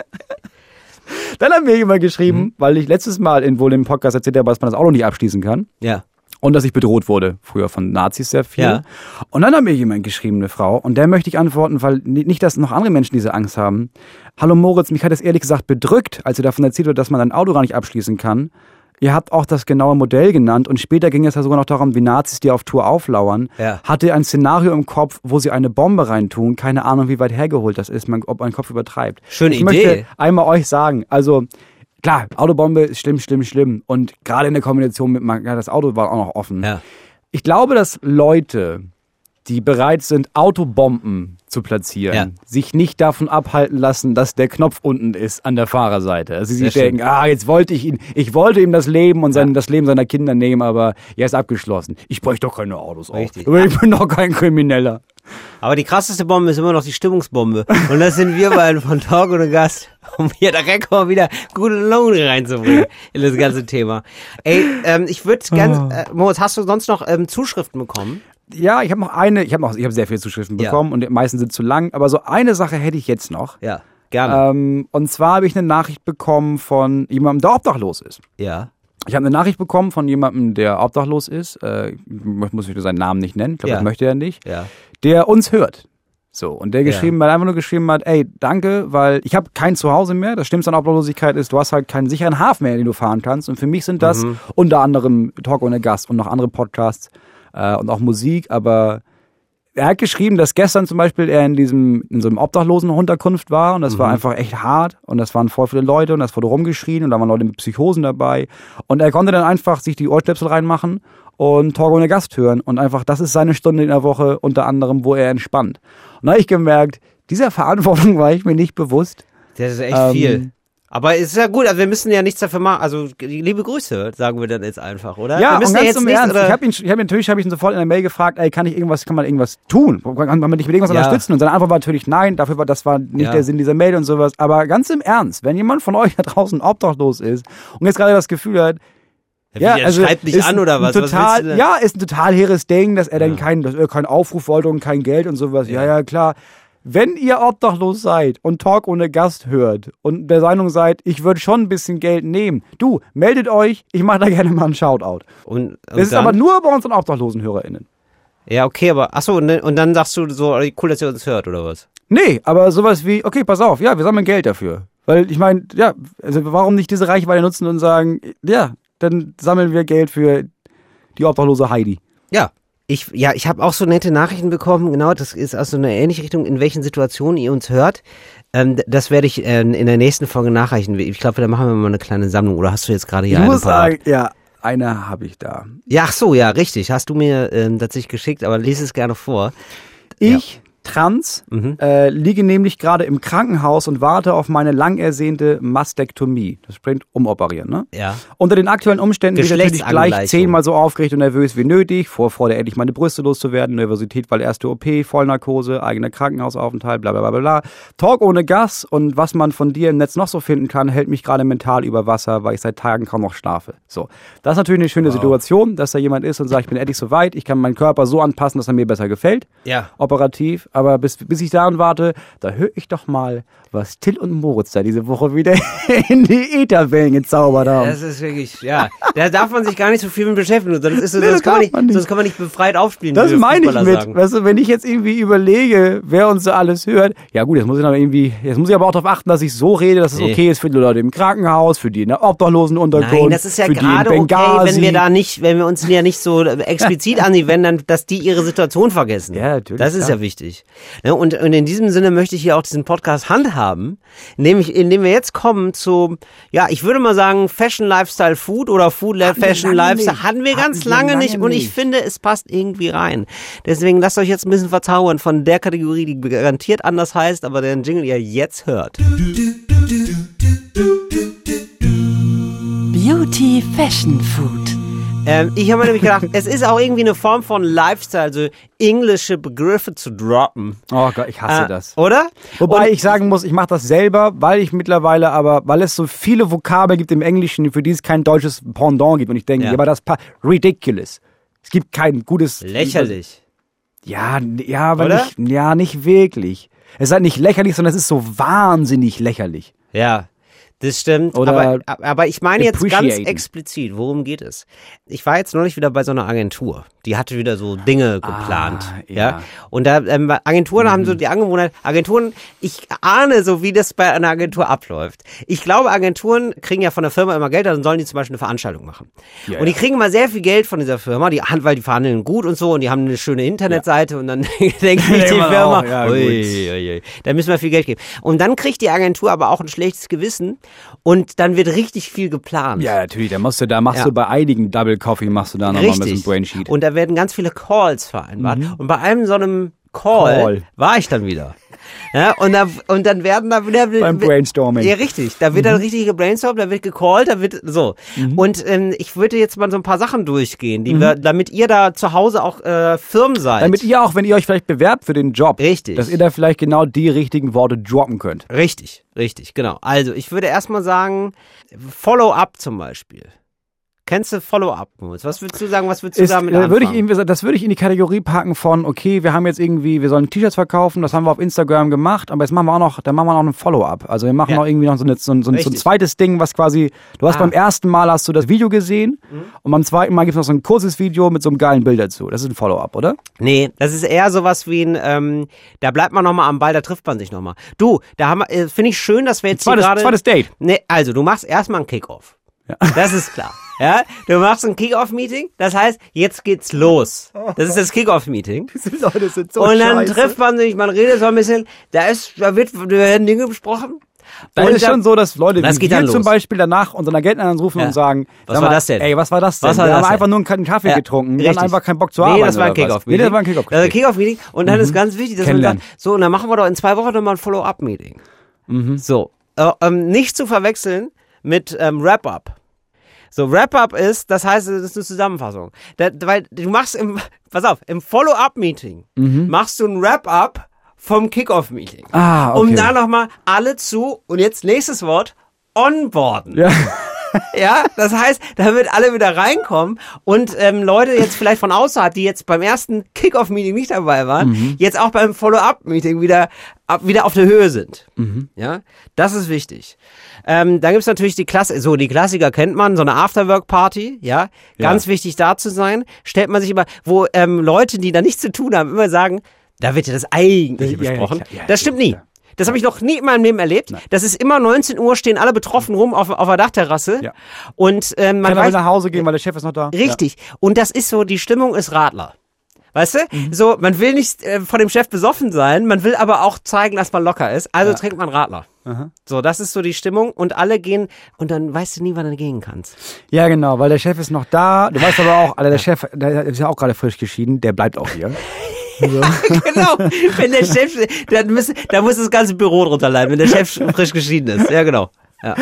Dann haben wir jemand geschrieben, Mhm. weil ich letztes Mal in wohl im Podcast erzählt habe, dass man das Auto nicht abschließen kann. ja. Und dass ich bedroht wurde, früher von Nazis sehr viel. Ja. Und dann hat mir jemand geschrieben, eine Frau, und der möchte ich antworten, weil ni- nicht, dass noch andere Menschen diese Angst haben. Hallo Moritz, mich hat es ehrlich gesagt bedrückt, als du davon erzählt wurde, dass man ein Auto gar nicht abschließen kann. ihr habt auch das genaue Modell genannt und später ging es ja sogar noch darum, wie Nazis, die auf Tour auflauern, Ja. hatte ein Szenario im Kopf, wo sie eine Bombe reintun. Keine Ahnung, wie weit hergeholt das ist, man, ob mein Kopf übertreibt. Schöne ich Idee. möchte einmal euch sagen, also klar, Autobombe ist schlimm, schlimm, schlimm. Und gerade in der Kombination mit, man- ja, das Auto war auch noch offen. Ja. Ich glaube, dass Leute, die bereit sind, Autobomben zu platzieren, Ja. sich nicht davon abhalten lassen, dass der Knopf unten ist an der Fahrerseite. Also sie Sehr sich denken, ah, jetzt wollte ich ihn, ich wollte ihm das Leben und sein, das Leben seiner Kinder nehmen, aber er ist abgeschlossen. Ich bräuchte doch keine Autos Richtig. auf. Ich bin doch kein Krimineller. Aber die krasseste Bombe ist immer noch die Stimmungsbombe. Und das sind wir beiden von Talk ohne Gast, um hier direkt mal wieder gute Laune reinzubringen in das ganze Thema. Ey, ähm, ich würde ganz, Oh. äh, Moritz, hast du sonst noch ähm, Zuschriften bekommen? Ja, ich habe noch eine, ich habe noch, ich habe sehr viele Zuschriften Ja. bekommen und die meisten sind zu lang, aber so eine Sache hätte ich jetzt noch. Ja, gerne. Ähm, und zwar habe ich eine Nachricht bekommen von jemandem, der obdachlos ist. ja. Ich habe eine Nachricht bekommen von jemandem, der obdachlos ist. Äh, ich muss seinen Namen nicht nennen. Ich glaube, Ja. das möchte er nicht. Ja. Der uns hört. So, und der geschrieben hat, einfach nur geschrieben hat, ey, danke, weil ich habe kein Zuhause mehr. Das Schlimmste an Obdachlosigkeit ist, du hast halt keinen sicheren Hafen mehr, in den du fahren kannst. Und für mich sind das Mhm. unter anderem Talk ohne Gast und noch andere Podcasts äh, und auch Musik. Aber er hat geschrieben, dass gestern zum Beispiel er in diesem in so einem obdachlosen Unterkunft war und das war einfach echt hart und das waren voll viele Leute und das wurde rumgeschrien und da waren Leute mit Psychosen dabei und er konnte dann einfach sich die Ohrstöpsel reinmachen und Talk ohne Gast hören und einfach das ist seine Stunde in der Woche unter anderem, wo er entspannt. Und da habe ich gemerkt, dieser Verantwortung war ich mir nicht bewusst. Das ist echt Ähm, viel. Aber es ist ja gut, also wir müssen ja nichts dafür machen. Also liebe Grüße, sagen wir dann jetzt einfach, oder? wir Ja, und müssen ganz jetzt im nicht, Ernst, ich habe ihn, ich hab ihn natürlich, habe ich ihn sofort in der Mail gefragt, ey, kann ich irgendwas, kann man irgendwas tun? Kann man dich mit irgendwas Ja. unterstützen? Und seine Antwort war natürlich nein, dafür war, das war nicht Ja. der Sinn dieser Mail und sowas. Aber ganz im Ernst, wenn jemand von euch da draußen obdachlos ist und jetzt gerade das Gefühl hat, Ja, wie, er schreibt dich ist an oder was? Was Total, denn? ja, ist ein total hehres Ding, dass er dann keinen, keinen Aufruf wollte und kein Geld und sowas. Ja, ja, klar. Wenn ihr obdachlos seid und Talk ohne Gast hört und der Meinung seid, ich würde schon ein bisschen Geld nehmen, du, meldet euch, ich mache da gerne mal einen Shoutout. Und, und Das ist dann? aber nur bei unseren obdachlosen HörerInnen. Ja, okay, aber achso, und, dann- und dann sagst du so, cool, dass ihr uns hört, oder was? Nee, aber sowas wie, okay, pass auf, ja, wir sammeln Geld dafür. Weil ich meine, ja, also warum nicht diese Reichweite nutzen und sagen, ja, dann sammeln wir Geld für die obdachlose Heidi. Ja. Ich, ja, ich habe auch so nette Nachrichten bekommen, genau, das ist aus so einer ähnlichen Richtung, in welchen Situationen ihr uns hört. Ähm, das werde ich äh, in der nächsten Folge nachreichen. Ich glaube, da machen wir mal eine kleine Sammlung. Oder hast du jetzt gerade hier ich eine muss sagen, ja, eine habe ich da. Ja, ach so, ja, richtig. Hast du mir ähm, tatsächlich geschickt, aber lies es gerne vor. Ich, trans, Mhm. äh, liege nämlich gerade im Krankenhaus und warte auf meine lang ersehnte Mastektomie. Das springt umoperieren, ne? Ja. Unter den aktuellen Umständen bin ich natürlich gleich zehnmal so aufgeregt und nervös wie nötig. Vorfreude, endlich meine Brüste loszuwerden. Nervosität, weil erste OP, Vollnarkose, eigener Krankenhausaufenthalt, bla bla bla bla. Talk ohne Gas und was man von dir im Netz noch so finden kann, hält mich gerade mental über Wasser, weil ich seit Tagen kaum noch schlafe. So, das ist natürlich eine schöne Situation, dass da jemand ist und sagt, ich bin endlich so weit, ich kann meinen Körper so anpassen, dass er mir besser gefällt. Ja. Operativ, aber bis, bis ich daran warte, da höre ich doch mal, was Till und Moritz da diese Woche wieder in die Ätherwellen gezaubert haben. Das ist wirklich, ja. Da darf man sich gar nicht so viel mit beschäftigen. Sonst, ist, Nee, sonst, das kann man nicht, nicht. sonst kann man nicht befreit aufspielen. Das meine ich mit. sagen. Weißt du, wenn ich jetzt irgendwie überlege, wer uns so alles hört, ja gut, jetzt muss ich aber irgendwie, jetzt muss ich aber auch darauf achten, dass ich so rede, dass es Nee. okay ist für die Leute im Krankenhaus, für die in der Obdachlosenunterkunft, Nein, das ist ja gerade okay, wenn wir da nicht, wenn wir uns ja nicht so explizit an die wenden, dass die ihre Situation vergessen. Ja, natürlich, Das ist klar. ja wichtig. Ne, Und, und in diesem Sinne möchte ich hier auch diesen Podcast handhaben, nämlich indem wir jetzt kommen zu, ja, ich würde mal sagen, Fashion, Lifestyle, Food oder Food, wir Fashion, lange Lifestyle. nicht. Hatten wir Hatten ganz wir lange, lange nicht und ich nicht. finde, es passt irgendwie rein. Deswegen lasst euch jetzt ein bisschen verzaubern von der Kategorie, die garantiert anders heißt, aber den Jingle ihr jetzt hört. Beauty Fashion Food. Ähm, ich habe mir nämlich gedacht, es ist auch irgendwie eine Form von Lifestyle, so englische Begriffe zu droppen. Oh Gott, ich hasse Äh, das. Oder? Wobei Und- ich sagen muss, ich mache das selber, weil ich mittlerweile aber, weil es so viele Vokabeln gibt im Englischen, für die es kein deutsches Pendant gibt. Und ich denke, Ja. aber das ridiculous. Es gibt kein gutes. Lächerlich. Ja, ja, aber Oder? nicht, ja, nicht wirklich. Es ist halt nicht lächerlich, sondern es ist so wahnsinnig lächerlich. Ja. Das stimmt, Oder aber, aber ich meine jetzt ganz explizit, worum geht es? Ich war jetzt neulich wieder bei so einer Agentur, die hatte wieder so Dinge geplant, ja. ja. Mhm. Und da ähm, Agenturen haben so die Angewohnheit, Agenturen, ich ahne so, wie das bei einer Agentur abläuft. Ich glaube, Agenturen kriegen ja von der Firma immer Geld, dann sollen die zum Beispiel eine Veranstaltung machen. Ja, und die ja. kriegen mal sehr viel Geld von dieser Firma, die weil die verhandeln gut und so und die haben eine schöne Internetseite und dann denkt sich die Immer Firma, auch, ja, ui, ui, ui, da müssen wir viel Geld geben. Und dann kriegt die Agentur aber auch ein schlechtes Gewissen und dann wird richtig viel geplant. Ja, natürlich. Da musst du, da machst Ja. du bei einigen Double Coffee machst du da nochmal so einem Brainsheet. Und da werden ganz viele Calls vereinbart. Und bei einem so einem Call, Call. war ich dann wieder. Ja, und, da, und dann werden da wieder Beim Brainstorming. Ja, richtig. Da wird dann richtig gebrainstormt, da wird gecallt, da wird so. Und ähm, ich würde jetzt mal so ein paar Sachen durchgehen, die wir, damit ihr da zu Hause auch äh, firm seid. Damit ihr auch, wenn ihr euch vielleicht bewerbt für den Job, Richtig. dass ihr da vielleicht genau die richtigen Worte droppen könnt. Richtig, richtig, genau. Also, ich würde erstmal sagen, Follow-up zum Beispiel. Kennst du Follow-up, Moritz? Was würdest du sagen, was würdest du Ist, damit äh, würde ich das würde ich in die Kategorie packen von, okay, wir haben jetzt irgendwie, wir sollen T-Shirts verkaufen, das haben wir auf Instagram gemacht, aber jetzt machen wir auch noch, dann machen wir noch ein Follow-up. Also wir machen Ja. noch irgendwie noch so, eine, so, ein- so, so ein zweites Ding, was quasi, du hast Ah. Mhm. beim ersten Mal hast du das Video gesehen und beim zweiten Mal gibt es noch so ein kurzes Video mit so einem geilen Bild dazu. Das ist ein Follow-up, oder? Nee, das ist eher sowas wie ein, ähm, da bleibt man nochmal am Ball, da trifft man sich nochmal. Du, da haben wir, äh, finde ich schön, dass wir jetzt hier Zweites, gerade... zweites Date. Nee, also du machst erstmal einen Kickoff. Das ist klar. Ja, du machst ein Kickoff-Meeting, das heißt, jetzt geht's los. Das ist das Kickoff-Meeting. Diese Leute sind so Und dann trifft man sich, man redet so ein bisschen, da ist, da wird, da werden Dinge besprochen. Da Und ist schon so, dass Leute Das wie geht wir zum. Beispiel danach unseren Agenten anrufen Ja. und sagen, Was war mal, das denn? Ey, was war das denn? Was war wir das haben denn? einfach nur einen kalten Kaffee Ja, getrunken. Wir hatten einfach keinen Bock zu arbeiten. Nee, das war ein? Kickoff-Meeting. Nee, das war ein Kickoff. Das war ein Kickoff-Meeting. Und dann ist ganz wichtig, dass man sagt, so, und dann machen wir doch in zwei Wochen nochmal ein Follow-up-Meeting. So. Äh, ähm, nicht zu verwechseln mit ähm, Wrap-Up. So, Wrap-Up ist, das heißt, das ist eine Zusammenfassung. Da, weil du machst im, pass auf, im Follow-up-Meeting machst du ein Wrap-Up vom Kickoff-Meeting. Ah, okay. Um da nochmal alle zu, und jetzt nächstes Wort, onboarden. Ja. Ja, das heißt, da wird alle wieder reinkommen und ähm, Leute jetzt vielleicht von außerhalb, die jetzt beim ersten Kickoff-Meeting nicht dabei waren, Mhm. jetzt auch beim Follow-up-Meeting wieder, wieder auf der Höhe sind. Mhm. Ja, das ist wichtig. Ähm, dann gibt's natürlich die Klasse, so die Klassiker kennt man, so eine Afterwork-Party, ja, ganz wichtig da zu sein. Stellt man sich immer, wo ähm, Leute, die da nichts zu tun haben, immer sagen, da wird ja das Eigentliche Ja, ja, besprochen. Ja, das stimmt nie. Das habe ich noch nie in meinem Leben erlebt. Das ist immer 19 Uhr, stehen alle betroffen rum auf, auf der Dachterrasse. Ja. Und ähm, man will weiß, nach Hause gehen, weil der Chef ist noch da. richtig. Und das ist so, die Stimmung ist Radler. Weißt du? Mhm. So, man will nicht äh, von dem Chef besoffen sein, man will aber auch zeigen, dass man locker ist. Also trinkt man Radler. So, das ist so die Stimmung und alle gehen und dann weißt du nie, wann du gehen kannst. Ja, genau, weil der Chef ist noch da. Du weißt aber auch, Alter, der Chef, der ist ja auch gerade frisch geschieden, der bleibt auch hier. genau. Wenn der Chef, dann muss, da muss das ganze Büro drunter leiden, wenn der Chef frisch geschieden ist. Ja, genau. Ja.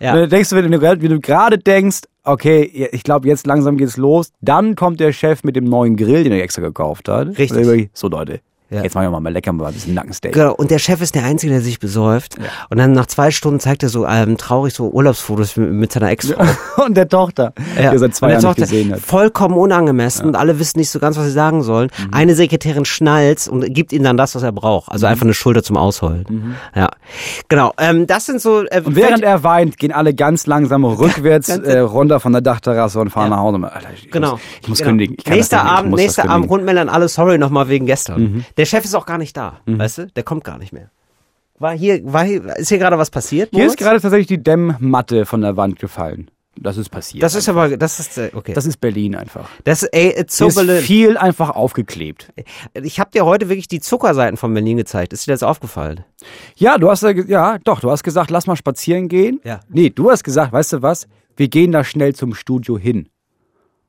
Ja. Dann denkst du, wenn du, wenn du gerade denkst, okay, ich glaube, jetzt langsam geht's los, dann kommt der Chef mit dem neuen Grill, den er extra gekauft hat. Richtig. So, Leute, Ja. jetzt machen wir mal lecker mal ein bisschen Nackensteak. Genau, und der Chef ist der Einzige, der sich besäuft. Und dann nach zwei Stunden zeigt er so ähm, traurig so Urlaubsfotos mit, mit seiner Ex-Frau. Und der Tochter, die er seit zwei der Jahren nicht Tochter, gesehen hat. Vollkommen unangemessen und alle wissen nicht so ganz, was sie sagen sollen. Mhm. Eine Sekretärin schnallt und gibt ihm dann das, was er braucht. Mhm. Also einfach eine Schulter zum Ausheulen. Ja, genau. Ähm, das sind so. Äh, Und während er weint, gehen alle ganz langsam rückwärts äh, runter von der Dachterrasse und fahren Ja. nach Hause. Alter, ich Genau. muss, ich muss genau. kündigen. Nächster Abend, nächster Abend. Mhm. rundmelden alle sorry nochmal wegen gestern. Der Chef ist auch gar nicht da, weißt du? Der kommt gar nicht mehr. War hier, war hier, ist hier gerade was passiert? Hier ist gerade tatsächlich die Dämmmatte von der Wand gefallen. Das ist passiert. Das ist aber, das ist äh, okay. das ist Berlin einfach. Das, ey, it's so ist Berlin. viel einfach aufgeklebt. Ich habe dir heute wirklich die Zuckerseiten von Berlin gezeigt. Ist dir das aufgefallen? Ja, du hast ja, doch, du hast gesagt, lass mal spazieren gehen. Ja. Nee, du hast gesagt, weißt du was? Wir gehen da schnell zum Studio hin.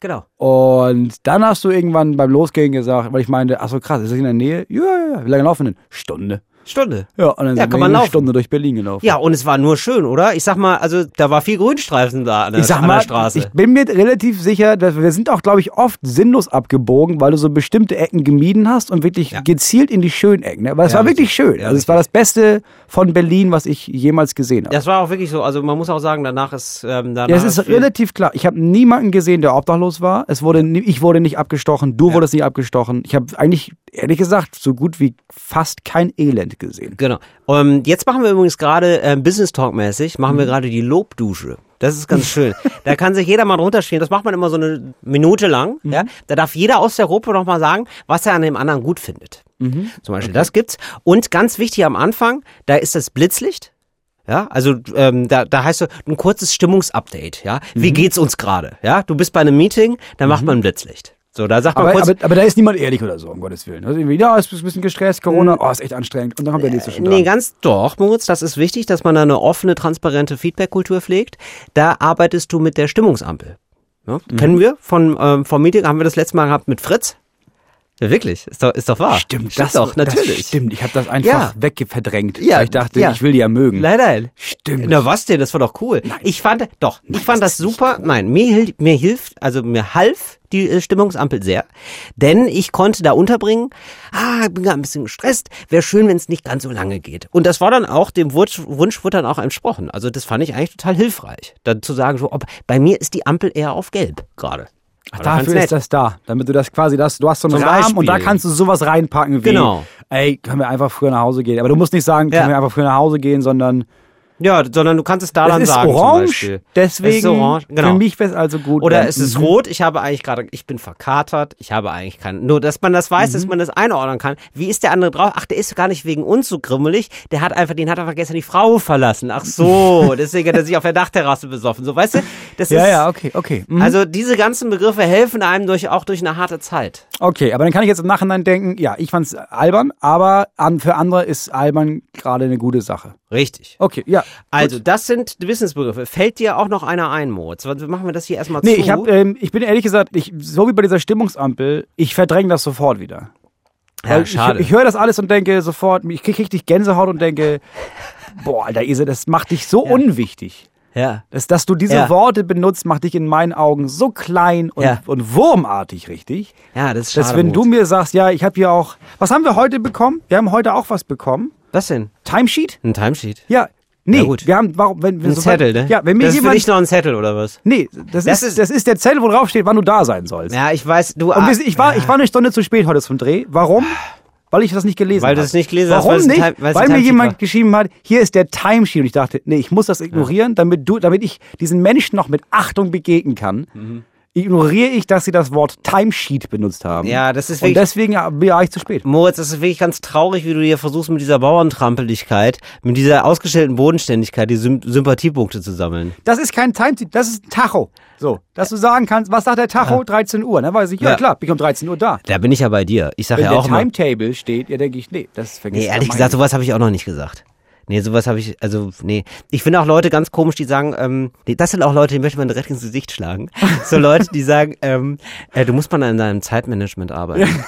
Genau. Und dann hast du irgendwann beim Losgehen gesagt, weil ich meinte, ach so krass, ist das in der Nähe? Ja, ja, ja. Wie lange laufen denn? Stunde. Stunde. Ja, und dann Ja, sind kann wir man eine laufen. Stunde durch Berlin gelaufen. Ja, und es war nur schön, oder? Ich sag mal, also da war viel Grünstreifen da an der, Ich sag mal, Straße. ich bin mir relativ sicher, dass wir sind auch, glaube ich, oft sinnlos abgebogen, weil du so bestimmte Ecken gemieden hast und wirklich Ja. gezielt in die schönen Ecken. ne? Aber es Ja, war wirklich richtig. schön. Also es war das Beste von Berlin, was ich jemals gesehen habe. das war auch wirklich so. Also man muss auch sagen, danach ist ähm, danach Ja, es ist relativ klar. Ich habe niemanden gesehen, der obdachlos war. Es wurde, ich wurde nicht abgestochen, du wurdest nicht abgestochen. Ich habe eigentlich, ehrlich gesagt, so gut wie fast kein Elend Wind gesehen. Genau. Ähm, jetzt machen wir übrigens gerade äh, Business Talk mäßig, machen Mhm. wir gerade die Lobdusche. Das ist ganz schön. da kann sich jeder mal drunter stehen. Das macht man immer so eine Minute lang. Mhm. Ja? Da darf jeder aus der Gruppe noch mal sagen, was er an dem anderen gut findet. Mhm. Zum Beispiel, das gibt's. Und ganz wichtig am Anfang, da ist das Blitzlicht. Ja, also ähm, da, da heißt so ein kurzes Stimmungsupdate. Ja, wie Mhm. geht's uns gerade? Ja, du bist bei einem Meeting, dann macht man ein Blitzlicht. So, da sagt man Aber, kurz. aber, aber da ist niemand ehrlich oder so, um Gottes Willen. Also irgendwie, ja, ist ein bisschen gestresst, Corona, oh, ist echt anstrengend. Und dann kommt der nächste schon dran. Äh, Nee, ganz doch, Moritz, das ist wichtig, dass man da eine offene, transparente Feedback-Kultur pflegt. Da arbeitest du mit der Stimmungsampel. Ja, Mhm. Kennen wir von ähm, vom Meeting, haben wir das letzte Mal gehabt mit Fritz. Ja, wirklich, ist doch, ist doch wahr. Stimmt, Stimmt das doch, natürlich. Das stimmt, ich habe das einfach Ja. weggeverdrängt. Ja, weil ich dachte, ja. ich will die ja mögen. Nein, nein. Stimmt. Na was denn, das war doch cool. Ich fand, doch, ich fand das, super. Nein, mir, mir hilft, also mir half die äh, Stimmungsampel sehr, denn ich konnte da unterbringen, ah, ich bin gerade ein bisschen gestresst, wäre schön, wenn es nicht ganz so lange geht. Und das war dann auch, dem Wunsch, Wunsch wurde dann auch entsprochen. Also das fand ich eigentlich total hilfreich, dann zu sagen, so, ob, bei mir ist die Ampel eher auf gelb gerade. Ach, dafür ist das da, damit du das quasi, das, du hast so einen Zum Rahmen und da Beispiel. kannst du sowas reinpacken wie, Genau. ey, können wir einfach früher nach Hause gehen. Aber du musst nicht sagen, Ja. können wir einfach früher nach Hause gehen, sondern Ja, sondern du kannst es da es dann sagen zum orange, Beispiel. deswegen es ist orange, genau. für mich wäre es also gut. Oder es ist Mhm. rot, ich habe eigentlich gerade, ich bin verkatert, ich habe eigentlich keinen, nur dass man das weiß, Mhm. dass man das einordnen kann. Wie ist der andere drauf? Ach, der ist gar nicht wegen uns so grimmelig, der hat einfach, den hat einfach gestern die Frau verlassen. Ach so, deswegen hat er sich auf der Dachterrasse besoffen. So, weißt du? Das Ja, ist, ja, okay, okay. Mhm. Also diese ganzen Begriffe helfen einem durch, auch durch eine harte Zeit. Okay, aber dann kann ich jetzt im Nachhinein denken, ja, ich fand's albern, aber an, für andere ist albern gerade eine gute Sache. Richtig. Okay, ja. Also, das sind die Wissensbegriffe. Fällt dir auch noch einer ein, Moritz? Machen wir das hier erstmal Nee, zu? ich, hab, ähm, ich bin ehrlich gesagt, ich, so wie bei dieser Stimmungsampel, ich verdränge das sofort wieder. ja, schade. Ich, ich höre das alles und denke sofort, ich kriege richtig Gänsehaut und denke, boah, Alter, Ise, das macht dich so unwichtig. ja. Dass, dass du diese Ja. Worte benutzt, macht dich in meinen Augen so klein und, Ja. und wurmartig, richtig? Ja, das ist schade. Dass wenn du Moritz. mir sagst, ja, ich habe hier auch, was haben wir heute bekommen? Wir haben heute auch was bekommen. Was denn? Timesheet? Ein Timesheet? Ja. Nee, Ja, gut. wir haben, warum, wenn wir Ein so- Zettel, ne? Ja, wenn mir das ist für jemand, dich noch ein Zettel, oder was? nee, das, Das ist, ist- das ist der Zettel, wo drauf steht, wann du da sein sollst. Ja, ich weiß, du. Und wir, ich war, ich war eine Stunde zu spät heute zum Dreh. Warum? Weil ich das nicht gelesen Weil habe. du es nicht gelesen hast, Warum weil es ein nicht? Time- weil weil mir jemand war. geschrieben hat, hier ist der Timesheet. Und ich dachte, nee, ich muss das ignorieren, damit du, damit ich diesen Menschen noch mit Achtung begegnen kann. Mhm. Ignoriere ich, dass sie das Wort Timesheet benutzt haben. Ja, das ist Und wirklich- deswegen war ich zu spät. Moritz, das ist wirklich ganz traurig, wie du dir versuchst, mit dieser Bauerntrampeligkeit, mit dieser ausgestellten Bodenständigkeit die Sym Sympathiepunkte zu sammeln. Das ist kein Timesheet, das ist ein Tacho. So, dass du sagen kannst, was sagt der Tacho? 13 Uhr. Dann weiß ich, ja, Ja. klar, bin ich um 13 Uhr da. Da bin ich ja bei dir. Ich sage Wenn ja der auch immer. Timetable steht, ja, denke ich, nee, das vergisst Nee, ja ehrlich gesagt, sowas habe ich auch noch nicht gesagt. Nee, sowas habe ich, also, nee. Ich finde auch Leute ganz komisch, die sagen, ähm, nee, das sind auch Leute, die möchte man direkt ins Gesicht schlagen. So Leute, die sagen, ähm, äh, du musst mal an deinem Zeitmanagement arbeiten.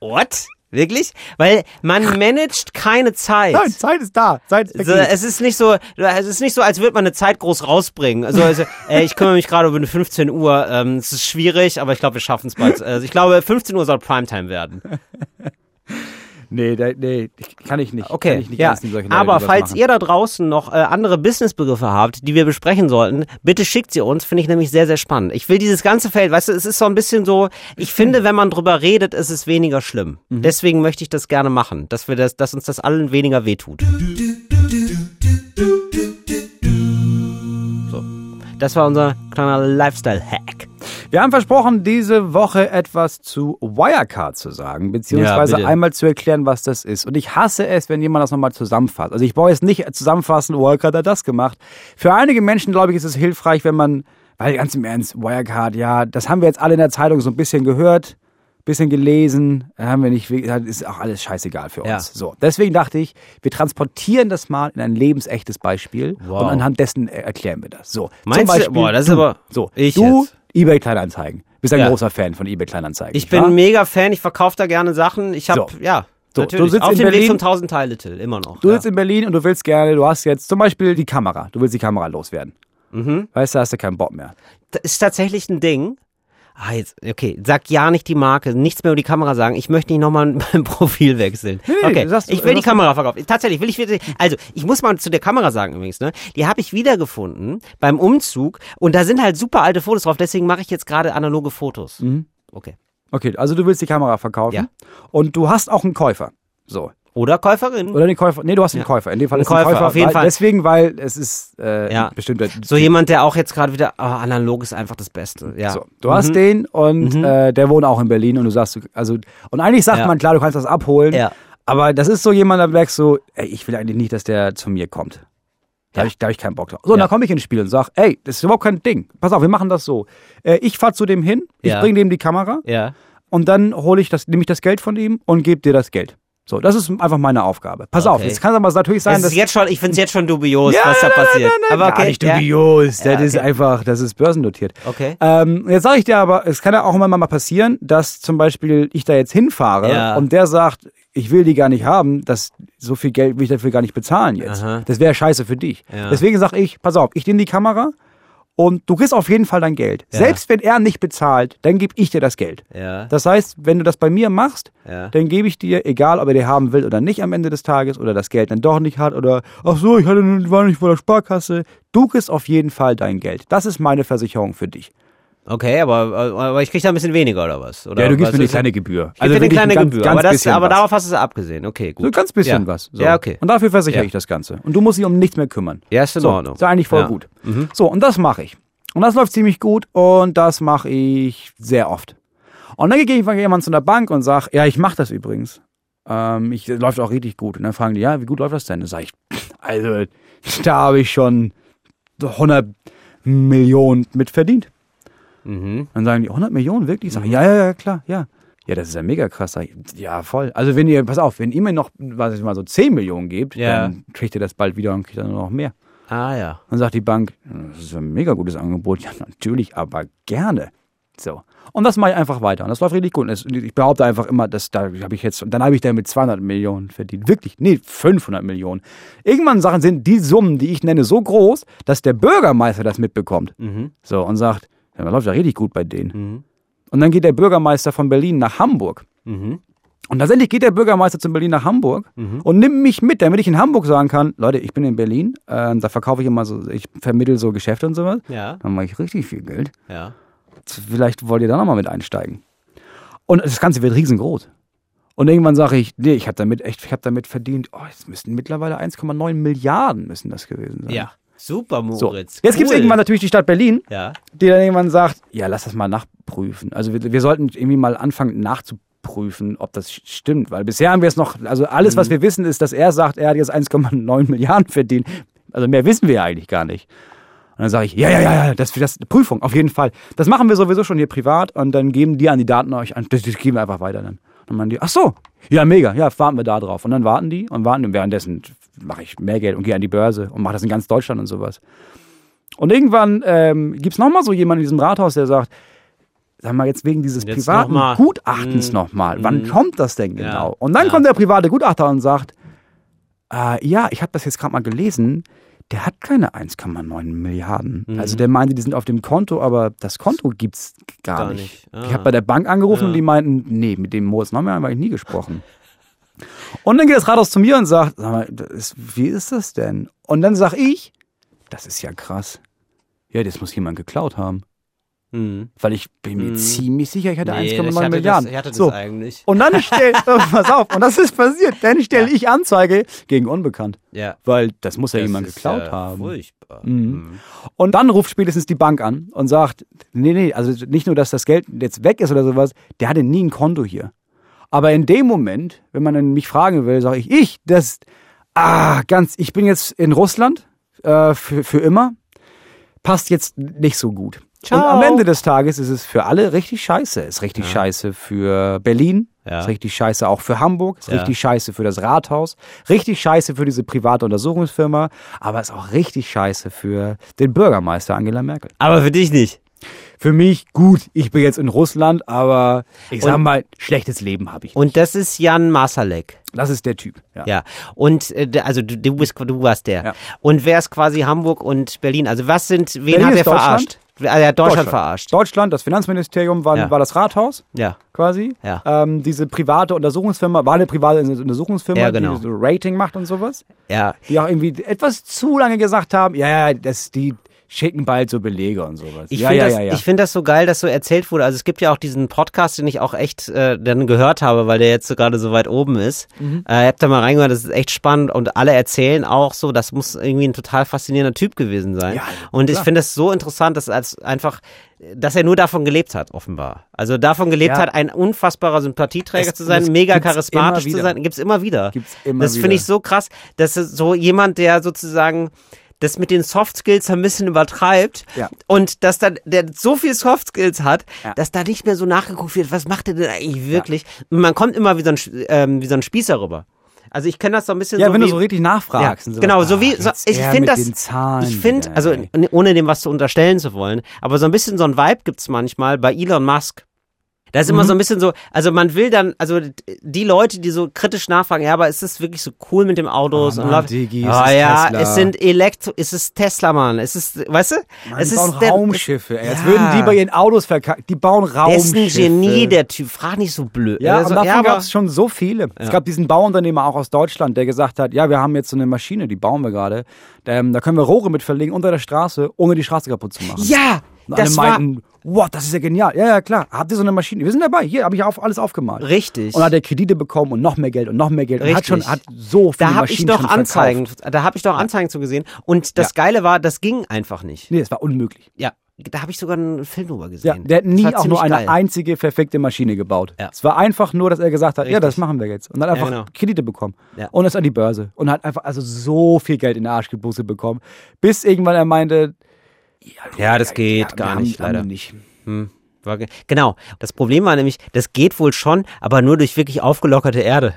What? Wirklich? Weil man managt keine Zeit. Nein, Zeit ist da. Zeit ist So, es ist nicht so, es ist nicht so, als würde man eine Zeit groß rausbringen. Also, also äh, ich kümmere mich gerade eine 15 Uhr. Ähm, es ist schwierig, aber ich glaube, wir schaffen es bald. Also ich glaube, 15 Uhr soll Primetime werden. Nee, da, nee, kann ich nicht. Okay, kann ich nicht ja. Leute, Aber falls machen. ihr da draußen noch äh, andere Businessbegriffe habt, die wir besprechen sollten, bitte schickt sie uns. Finde ich nämlich sehr, sehr spannend. Ich will dieses ganze Feld, weißt du, es ist so ein bisschen so, ich finde, wenn man drüber redet, ist es weniger schlimm. Mhm. Deswegen möchte ich das gerne machen, dass wir das, dass uns das allen weniger wehtut. So. Das war unser kleiner Lifestyle-Hack. Wir haben versprochen, diese Woche etwas zu Wirecard zu sagen, beziehungsweise Ja, einmal zu erklären, was das ist. Und ich hasse es, wenn jemand das nochmal zusammenfasst. Also ich brauche jetzt nicht zusammenfassen, Wirecard hat das gemacht. Für einige Menschen, glaube ich, ist es hilfreich, wenn man, weil ganz im Ernst, Wirecard, ja, das haben wir jetzt alle in der Zeitung so ein bisschen gehört, bisschen gelesen, haben wir nicht, ist auch alles scheißegal für uns. Ja. So, deswegen dachte ich, wir transportieren das mal in ein lebensechtes Beispiel Wow. und anhand dessen äh, erklären wir das. So, Meinst zum du- Beispiel, boah, das ist du, aber- so, ich du jetzt. eBay Kleinanzeigen. Bist ein Ja. großer Fan von eBay Kleinanzeigen. Ich nicht bin mega Fan, ich verkaufe da gerne Sachen. Ich habe, So. ja, So, natürlich. du sitzt Auf in dem Weg Berlin- zum 1000 Teile Till, immer noch. Du ja. sitzt in Berlin und du willst gerne, du hast jetzt zum Beispiel die Kamera. Du willst die Kamera loswerden. Mhm. Weißt du, hast du keinen Bock mehr. Das ist tatsächlich ein Ding. Ah, jetzt, okay, sag ja nicht die Marke, nichts mehr über die Kamera sagen. Ich möchte nicht nochmal mein Profil wechseln. nee, okay, sagst- ich will die Kamera verkaufen. Tatsächlich, will ich wieder, also, ich muss mal zu der Kamera sagen übrigens, ne, die habe ich wiedergefunden beim Umzug und da sind halt super alte Fotos drauf, deswegen mache ich jetzt gerade analoge Fotos. Mhm. Okay. Okay, also du willst die Kamera verkaufen Ja. und du hast auch einen Käufer. So. Oder Käuferin. Oder den Käufer. Nee, du hast den Käufer. In dem Fall Ein ist es ein Käufer, Käufer. auf jeden weil, Fall. Deswegen, weil es ist äh, Ja. ein bestimmter. so jemand, der auch jetzt gerade wieder, oh, analog ist einfach das Beste. Ja. So, du hast den und äh, der wohnt auch in Berlin und du sagst, also und eigentlich sagt Ja. man klar, du kannst das abholen, Ja. aber das ist so jemand, da merkst du, ey, ich will eigentlich nicht, dass der zu mir kommt. Da habe ich, da hab ich keinen Bock drauf. So, und Ja. dann komme ich ins Spiel und sag, ey, das ist überhaupt kein Ding. Pass auf, wir machen das so. Äh, ich fahr zu dem hin, ich Ja. bringe dem die Kamera Ja. und dann hole ich das, nehme ich das Geld von ihm und gebe dir das Geld. So, das ist einfach meine Aufgabe. Pass auf, Okay. jetzt kann aber natürlich sein, Das dass ist jetzt schon, ich finde es jetzt schon dubios, Ja, was da nein, nein, passiert. nein, nein, Aber gar okay. nicht ja. dubios. Das Ja, ist okay. einfach, das ist börsennotiert. Okay. Ähm, jetzt sage ich dir aber, es kann ja auch immer mal passieren, dass zum Beispiel ich da jetzt hinfahre Ja. und der sagt, ich will die gar nicht haben, das, so viel Geld will ich dafür gar nicht bezahlen jetzt. Aha. Das wäre scheiße für dich. Ja. Deswegen sage ich, pass auf, ich nehme die Kamera und du kriegst auf jeden Fall dein Geld. Ja. Selbst wenn er nicht bezahlt, dann gebe ich dir das Geld. Ja. Das heißt, wenn du das bei mir machst, Ja. dann gebe ich dir, egal ob er die haben will oder nicht am Ende des Tages oder das Geld dann doch nicht hat oder ach so, ich hatte, war nicht vor der Sparkasse, du kriegst auf jeden Fall dein Geld. Das ist meine Versicherung für dich. Okay, aber, aber ich krieg da ein bisschen weniger oder was? Oder Ja, du gibst mir eine kleine Gebühr. Ich also eine kleine ein ganz, Gebühr, Ganz aber, das, aber darauf hast du es abgesehen. Okay, gut. So ganz bisschen ja. was. So. Ja, okay. Und dafür versichere Ja. ich das Ganze. Und du musst dich um nichts mehr kümmern. Ja, ist in so, Ordnung. Ist eigentlich voll Ja. Mhm. gut. So, und das mache ich. Und das läuft ziemlich gut und das mache ich sehr oft. Und dann gehe ich jemand zu einer Bank und sage, ja, ich mache das übrigens. Ähm, ich, das läuft auch richtig gut. Und dann fragen die, ja, wie gut läuft das denn? Dann sage ich, also, da habe ich schon 100 Millionen mit verdient. Mhm. Dann sagen die, 100 Millionen wirklich? Ich sage, ja, ja, ja, klar, ja. Ja, das ist ja mega krass. Ich, ja, voll. Also wenn ihr, pass auf, wenn ihr mir noch, was ich mal so 10 Millionen gebt, Ja. dann kriegt ihr das bald wieder und kriegt dann noch mehr. Ah ja. Dann sagt die Bank, das ist ein mega gutes Angebot. Ja, natürlich, aber gerne. So. Und das mache ich einfach weiter. Und das läuft richtig gut. Und Ich behaupte einfach immer, dass da habe ich jetzt, dann habe ich damit 200 Millionen verdient. Wirklich, nee, 500 Millionen. Irgendwann Sachen sind die Summen, die ich nenne, so groß, dass der Bürgermeister das mitbekommt. Mhm. So, und sagt, ja, das läuft ja richtig gut bei denen. Mhm. Und dann geht der Bürgermeister von Berlin nach Hamburg. Mhm. Und tatsächlich geht der Bürgermeister zu Berlin nach Hamburg und nimmt mich mit, damit ich in Hamburg sagen kann, Leute, ich bin in Berlin, äh, da verkaufe ich immer so, ich vermittel so Geschäfte und sowas. Ja. Dann mache ich richtig viel Geld. Ja. Vielleicht wollt ihr da nochmal mit einsteigen. Und das Ganze wird riesengroß. Und irgendwann sage ich, nee, ich habe damit echt, ich habe damit verdient, oh, es müssten mittlerweile 1,9 Milliarden müssen das gewesen sein. Ja. Super, So. Moritz. Jetzt gibt es Cool. irgendwann natürlich die Stadt Berlin, Ja. die dann irgendwann sagt, ja, lass das mal nachprüfen. Also wir, wir sollten irgendwie mal anfangen nachzuprüfen, ob das stimmt. Weil bisher haben wir es noch, also alles, Mhm. was wir wissen, ist, dass er sagt, er hat jetzt 1,9 Milliarden verdient. Also mehr wissen wir ja eigentlich gar nicht. Und dann sage ich, ja, ja, ja, ja, das das Prüfung, auf jeden Fall. Das machen wir sowieso schon hier privat und dann geben die an die Daten euch an. Das, das geben wir einfach weiter dann. Und dann die, ach so, ja, mega, ja, warten wir da drauf. Und dann warten die und warten und währenddessen mache ich mehr Geld und gehe an die Börse und mache das in ganz Deutschland und sowas. Und irgendwann ähm, gibt es nochmal so jemanden in diesem Rathaus, der sagt, sag mal jetzt wegen dieses Jetzt privaten noch mal. Gutachtens Mm. nochmal, wann kommt das denn Ja. genau? Und dann Ja. kommt der private Gutachter und sagt, äh, ja, ich habe das jetzt gerade mal gelesen, der hat keine 1,9 Milliarden. Mhm. Also der meinte, die sind auf dem Konto, aber das Konto gibt's gar, Gar nicht. nicht. Ah. Ich habe bei der Bank angerufen Ja. und die meinten, nee, mit dem Moritz Neumann habe ich nie gesprochen. Und dann geht das Rathaus zu mir und sagt, sag mal, ist, wie ist das denn? Und dann sag ich, das ist ja krass. Ja, das muss jemand geklaut haben. Mhm. Weil ich bin mir Mhm. ziemlich sicher, ich hatte Nee, 1,9 ich hatte Milliarden. Das, ich hatte das so. eigentlich. Und dann stell, pass auf, und das ist passiert, dann stelle ich Anzeige gegen Unbekannt. Ja. Weil das muss ja Das jemand geklaut ja haben. Furchtbar. Mhm. Und dann ruft spätestens die Bank an und sagt, nee, nee, also nicht nur, dass das Geld jetzt weg ist oder sowas, der hatte nie ein Konto hier. Aber in dem Moment, wenn man dann mich fragen will, sage ich, ich, das, ah, ganz, ich bin jetzt in Russland äh, für, für immer, passt jetzt nicht so gut. Ciao. Und am Ende des Tages ist es für alle richtig scheiße. Ist richtig scheiße für Berlin, Ja. ist richtig scheiße auch für Hamburg, ist Ja. richtig scheiße für das Rathaus, richtig scheiße für diese private Untersuchungsfirma, aber ist auch richtig scheiße für den Bürgermeister Angela Merkel. Aber für dich nicht. Für mich gut, ich bin jetzt in Russland, aber ich sag Und- mal, schlechtes Leben habe ich. Und das ist Jan Masalek. Das ist der Typ. Ja. Ja. Und äh, also du, du bist du warst der. Ja. Und wer ist quasi Hamburg und Berlin? Also was sind wen Berlin hat er Deutschland. verarscht? Ah, er hat Deutschland, verarscht. Deutschland, das Finanzministerium war, Ja. war das Rathaus Ja. quasi. Ja. Ähm, diese private Untersuchungsfirma war eine private Untersuchungsfirma, Ja, genau. die so Rating macht und sowas. Ja. Die auch irgendwie etwas zu lange gesagt haben, ja, ja, das, die schicken bald so Belege und sowas. Ich ja, finde ja, das, ja, ich find das so geil, dass so erzählt wurde. Also es gibt ja auch diesen Podcast, den ich auch echt äh, dann gehört habe, weil der jetzt so gerade so weit oben ist. Mhm. Äh, habt da mal reingehört, das ist echt spannend und alle erzählen auch so, das muss irgendwie ein total faszinierender Typ gewesen sein. Ja, und ich finde es so interessant, dass als einfach dass er nur davon gelebt hat, offenbar. Also davon gelebt Ja. hat, ein unfassbarer Sympathieträger Es- zu sein, das mega charismatisch zu sein, gibt's immer wieder. Gibt's immer das finde ich so krass, dass so jemand, der sozusagen das mit den Soft Skills ein bisschen übertreibt Ja. und dass dann der so viel Soft Skills hat, Ja. dass da nicht mehr so nachgeguckt wird, was macht er denn eigentlich wirklich? Und man kommt immer wie so ein, ähm, wie so ein Spießer rüber. Also ich kenne das so ein bisschen ja, so wenn wie, du so richtig nachfragst. ja, so, genau, so ah, wie so, ich finde das ich finde also ohne dem was zu unterstellen zu wollen, aber so ein bisschen so ein Vibe gibt's manchmal bei Elon Musk. Da ist Mhm. immer so ein bisschen so, also man will dann, also die Leute, die so kritisch nachfragen, ja, aber ist es wirklich so cool mit dem Autos Oh und Mann, läuft- Digi, es Ah ja, Tesla. es sind Elektro, es ist Tesla, Mann, es ist, weißt du, Mann, es die ist bauen der- Raumschiffe, ey. Ja. würden die bei ihren Autos verkacken. Die bauen Der Raumschiffe. ist ein Genie, der Typ. Frag nicht so blöd. Ja, Also, und davon aber- gab es schon so viele. Es gab diesen Bauunternehmer auch aus Deutschland, der gesagt hat, ja, wir haben jetzt so eine Maschine, die bauen wir gerade. Ähm, da können wir Rohre mit verlegen unter der Straße, ohne die Straße kaputt zu machen. Ja, Und das war meinten, wow, das ist ja genial. Ja, ja, klar. Habt ihr so eine Maschine? Wir sind dabei. Hier habe ich auf, alles aufgemalt. richtig. Und hat er Kredite bekommen und noch mehr Geld und noch mehr Geld. Und hat Richtig. schon hat so viele da habe ich doch Anzeigen, Verkauft. da habe ich doch Anzeigen zu gesehen. Und das Geile war, das ging einfach nicht. Nee, das war unmöglich. Ja, da habe ich sogar einen Film drüber Ja, gesehen. der hat nie auch nur ziemlich eine geil. einzige perfekte Maschine gebaut. Ja. Es war einfach nur, dass er gesagt hat, ja, das Richtig. machen wir jetzt. Und dann einfach genau. Kredite bekommen. Ja. Und ist an die Börse. Und hat einfach also so viel Geld in den Arsch gebusselt bekommen. Bis irgendwann er meinte, Ja, das geht gar haben- nicht, haben leider. nicht. Hm, ge- genau. Das Problem war nämlich, das geht wohl schon, aber nur durch wirklich aufgelockerte Erde.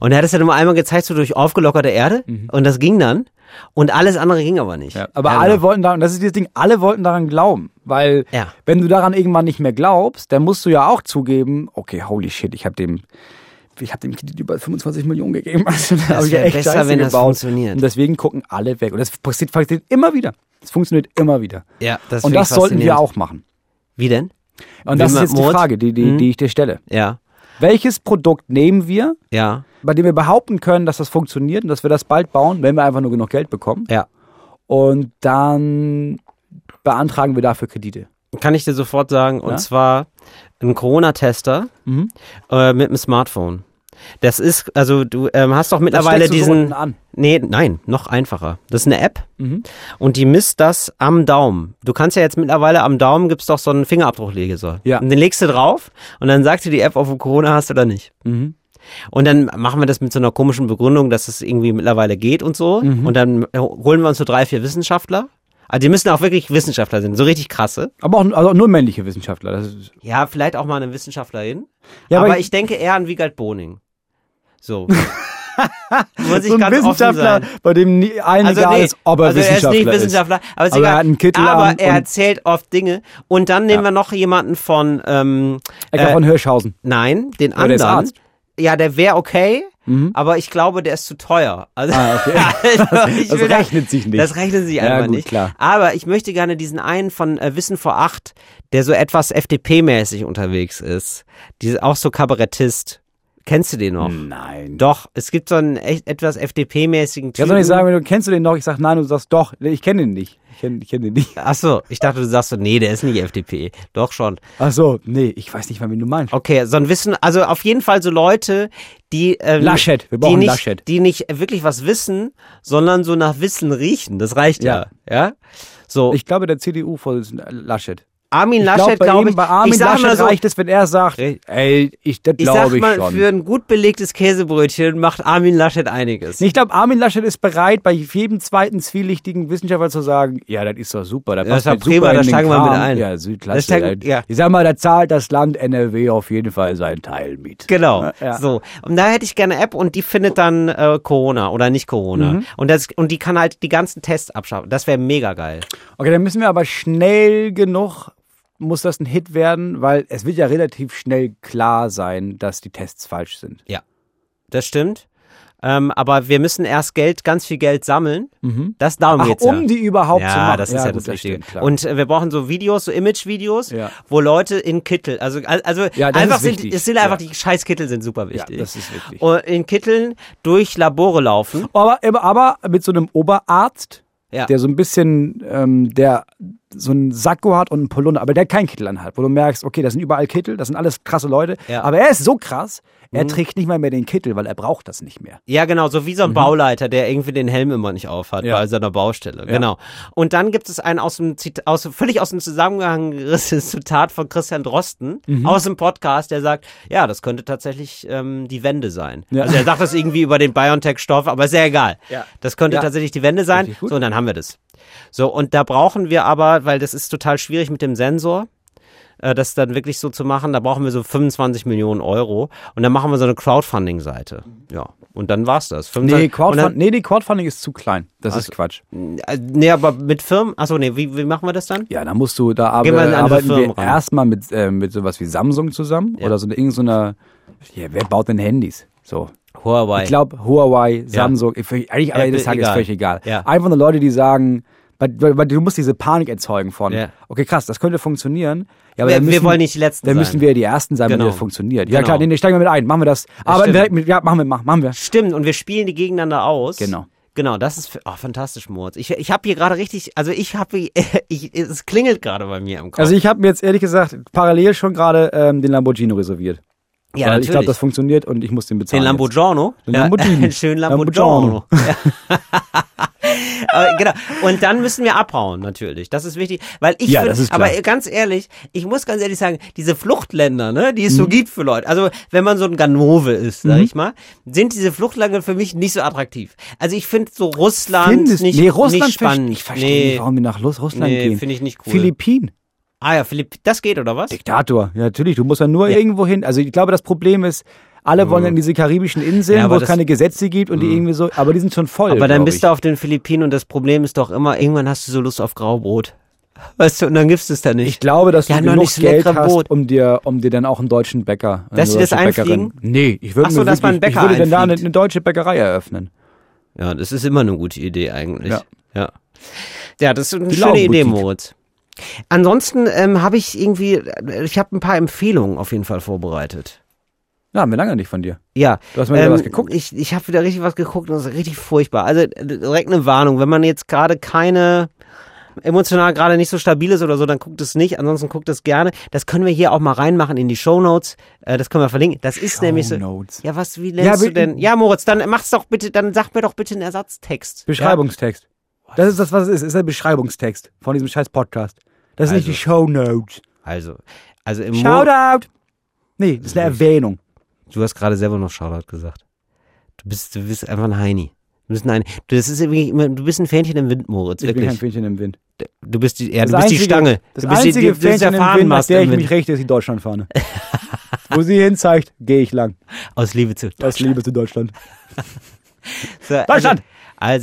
Und er hat es ja nur einmal gezeigt, so durch aufgelockerte Erde. Und das ging dann. Und alles andere ging aber nicht. Mhm. Ja, aber Ja, alle genau. wollten daran, das ist dieses Ding, alle wollten daran glauben. Weil, Ja. wenn du daran irgendwann nicht mehr glaubst, dann musst du ja auch zugeben, okay, holy shit, ich habe dem, ich habe dem Kredit über 25 Millionen gegeben. Also, da hab ich ja besser, Scheiße wenn das gebaut. funktioniert. Und deswegen gucken alle weg. Und das passiert, passiert immer wieder. Es funktioniert immer wieder. Ja, das Und das sollten wir auch machen. Wie denn? Und das Wie ist jetzt die Mord? Frage, die, die, Mhm. die ich dir stelle. Ja, Welches Produkt nehmen wir, ja, bei dem wir behaupten können, dass das funktioniert und dass wir das bald bauen, wenn wir einfach nur genug Geld bekommen? ja. Und dann beantragen wir dafür Kredite. Kann ich dir sofort sagen. Und Ja? zwar ein Corona-Tester Mhm. äh, mit einem Smartphone. Das ist, also du ähm, hast doch mittlerweile so diesen. unten an. Nee, nein, noch einfacher. Das ist eine App Mhm. und die misst das am Daumen. Du kannst ja jetzt mittlerweile am Daumen gibt's doch so einen Fingerabdruckleser. Ja. Und den legst du drauf und dann sagt dir die App, ob du Corona hast oder nicht. Mhm. Und dann machen wir das mit so einer komischen Begründung, dass es irgendwie mittlerweile geht und so. Mhm. Und dann holen wir uns so drei, vier Wissenschaftler. Also die müssen auch wirklich Wissenschaftler sein, so richtig krasse. Aber auch also nur männliche Wissenschaftler. Das ist, Ja, vielleicht auch mal eine Wissenschaftlerin. Ja, aber, aber ich, denke eher an Wiegald Boning. So. Muss ich so ein ganz Wissenschaftler, bei dem nie allen Also, egal nee, ist, ob er also er ist Wissenschaftler nicht Wissenschaftler, aber, ist Aber er hat einen Kittel aber er erzählt oft Dinge. Und dann nehmen Ja. wir noch jemanden von, ähm, Ecker äh, von Hirschhausen. nein, den Oder der ist anderen. Ja, der wäre okay, Mhm. aber ich glaube, der ist zu teuer. Also, Ah, okay. also ich Das will da- rechnet sich nicht. Das rechnet sich Ja, einfach gut, nicht. klar. Aber ich möchte gerne diesen einen von äh, Wissen vor acht, der so etwas FDP-mäßig unterwegs ist. Die, auch so Kabarettist. Kennst du den noch? Nein. Doch, es gibt so einen echt, etwas FDP-mäßigen Typen. kann doch nicht sagen, wenn du kennst du den noch, ich sag nein, du sagst doch, ich kenne den nicht. Ich kenne ich kenn den nicht. Ach so, ich dachte, du sagst so, nee, der ist nicht FDP. Doch schon. Ach so, nee, ich weiß nicht mal, wen du meinst. Okay, so ein Wissen, also auf jeden Fall so Leute, die ähm, Laschet, wir die brauchen nicht, Laschet. die nicht wirklich was wissen, sondern so nach Wissen riechen. Das reicht ja, ja. So Ich glaube, der CDU-Vorsitzende Laschet. Armin Ich Laschet, glaube ich, bei Armin ich sag Laschet mal so, reicht es, wenn er sagt, ey, ich, das ich sag glaube ich mal, schon. für ein gut belegtes Käsebrötchen macht Armin Laschet einiges. Ich glaube, Armin Laschet ist bereit, bei jedem zweiten zwielichtigen Wissenschaftler zu sagen, ja, das ist doch super, da Das passt ist prima, super in da den steigen wir mit ein. Ja, Das Südklasse. steigen- ja. Ich sag mal, da zahlt das Land NRW auf jeden Fall seinen Teil mit. Genau. Ja. So. Und da hätte ich gerne eine App und die findet dann äh, Corona oder nicht Corona. Mhm. Und, das, und die kann halt die ganzen Tests abschaffen. Das wäre mega geil. Okay, dann müssen wir aber schnell genug, muss das ein Hit werden, weil es wird ja relativ schnell klar sein, dass die Tests falsch sind. Ja. Das stimmt. Ähm, aber wir müssen erst Geld, ganz viel Geld sammeln. Das darum Ach, geht's um ja. die überhaupt ja, zu machen. das ist ja, gut, das stimmt, klar. und äh, wir brauchen so Videos, so Image-Videos, Ja. wo Leute in Kittel, also also Ja, einfach ist sind, es sind einfach Ja. die Scheißkittel sind super ja, wichtig. das ist wichtig. und in Kitteln durch Labore laufen. Aber, aber, aber mit so einem Oberarzt, Ja. der so ein bisschen, ähm, der so einen Sakko hat und einen Polunder, aber der keinen Kittel anhat, wo du merkst, okay, das sind überall Kittel, das sind alles krasse Leute, Ja. aber er ist so krass, er Mhm. trägt nicht mal mehr den Kittel, weil er braucht das nicht mehr. Ja, genau, so wie so ein Bauleiter, der irgendwie den Helm immer nicht aufhat Mhm. Ja. bei seiner Baustelle. Genau. Und dann gibt es ein aus dem Zit aus, völlig aus dem Zusammenhang gerissenes Zitat von Christian Drosten Mhm. aus dem Podcast, der sagt, ja, das könnte tatsächlich ähm, die Wende sein. Ja. Also er sagt das irgendwie über den BioNTech-Stoff, aber ist ja egal. Ja. Das könnte Ja. tatsächlich die Wende sein. So, und dann haben wir das. So, und da brauchen wir aber, weil das ist total schwierig mit dem Sensor, äh, das dann wirklich so zu machen, da brauchen wir so 25 Millionen Euro und dann machen wir so eine Crowdfunding-Seite. Ja, und dann war's das. 25 Nee, und Crowdfund dann, nee, nee, Crowdfunding ist zu klein. Das ist Quatsch. äh, nee, aber mit Firmen, achso, nee, wie, wie machen wir das dann? Ja, da musst du, da arbe arbeiten Firmen wir erstmal mit, äh, mit sowas wie Samsung zusammen Ja. oder so eine, irgend so ja, wer baut denn Handys? So. Huawei. Ich glaube, Huawei, Samsung, ich- eigentlich Apple, Ende des Tages egal. völlig egal. Ja. Einfach nur Leute, die sagen, weil, weil, du musst diese Panik erzeugen von, Ja. okay, krass, das könnte funktionieren. Ja, aber wir, dann müssen, wir wollen nicht die Letzten Dann sein. müssen wir die Ersten sein, Genau. wenn das funktioniert. Ja Genau. klar, nee, nee, steigen wir mit ein, machen wir das. Aber stimmt. direkt mit, ja, machen wir, machen, wir. Stimmt, und wir spielen die gegeneinander aus. Genau. Genau, das ist oh, fantastisch, Moritz. Ich, ich habe hier gerade richtig, also ich habe, es klingelt gerade bei mir im Kopf. Also ich habe mir jetzt ehrlich gesagt parallel schon gerade ähm, den Lamborghini reserviert. Ja, weil ich glaube, das funktioniert und ich muss den bezahlen. Den Lamborghini. Den Lamborghini. Ja, schön Lamborghini. Ja. aber, genau. Und dann müssen wir abhauen, natürlich. Das ist wichtig. Weil ich Ja, find- das ist klar. aber ganz ehrlich, ich muss ganz ehrlich sagen, diese Fluchtländer, ne, die Mhm. es so gibt für Leute, also wenn man so ein Ganove ist, sag ich mal, sind diese Fluchtländer für mich nicht so attraktiv. Also ich finde so Russland Findest, nicht, nee, Russland nicht spannend. Ich verstehe nee. nicht, warum wir nach Russ- Russland Nee, gehen. finde ich nicht cool. Philippinen. Ah ja, Philipp, das geht oder was? Diktator. Ja, natürlich. Du musst ja nur irgendwo hin. Also ich glaube, das Problem ist, alle wollen in diese karibischen Inseln, Ja, wo es keine Gesetze gibt und die irgendwie so, aber die sind schon voll. Aber dann bist ich. du auf den Philippinen und das Problem ist doch immer, irgendwann hast du so Lust auf Graubrot. Weißt du, und dann gibst du es da nicht. Ich glaube, dass Ja, du noch genug nicht so Geld hast, Brot. um dir, um dir dann auch einen deutschen Bäcker. eine Dass sie das deutsche Bäckerin- einfliegen? Nee, ich würde Ach so, mir dass man einen wirklich, ich Bäcker würde dann da eine, einfliegt. eine deutsche Bäckerei eröffnen. Ja, das ist immer eine gute Idee eigentlich. Ja. Ja, ja das ist eine Die schöne Idee. Moritz. Ansonsten ähm, habe ich irgendwie, ich habe ein paar Empfehlungen auf jeden Fall vorbereitet. Ja, haben wir lange nicht von dir. Ja. Du hast mal wieder was geguckt? Ich, ich habe wieder richtig was geguckt und das ist richtig furchtbar. Also äh, direkt eine Warnung, wenn man jetzt gerade keine emotional gerade nicht so stabil ist oder so, dann guckt es nicht. Ansonsten guckt es gerne. Das können wir hier auch mal reinmachen in die Shownotes. Äh, das können wir verlinken. Das ist nämlich so. Shownotes. Ja, was, wie nennst Ja, du denn? Ja, Moritz, dann mach's doch bitte, dann sag mir doch bitte einen Ersatztext. Beschreibungstext. Das ist das, was es ist. Es ist der Beschreibungstext von diesem scheiß Podcast. Das sind Also. nicht die Shownotes. Ja? Also, also im Shoutout! Nee, das ist eine Erwähnung. Du hast gerade selber noch Shoutout gesagt. Du bist, du bist einfach ein Heini. Du bist ein das ist immer, du bist ein Fähnchen im Wind, Moritz. Ich bin Wirklich. kein Fähnchen im Wind. Du bist die, ja, du bist die einzige- Stange. Das du bist einzige die, du bist der Fähnchen im Wind, nach der ich Wind. mich richte, ist die Deutschlandfahne. Wo sie hin zeigt, gehe ich lang. Aus Liebe zu Aus Liebe zu Deutschland. So, also- Deutschland! Also,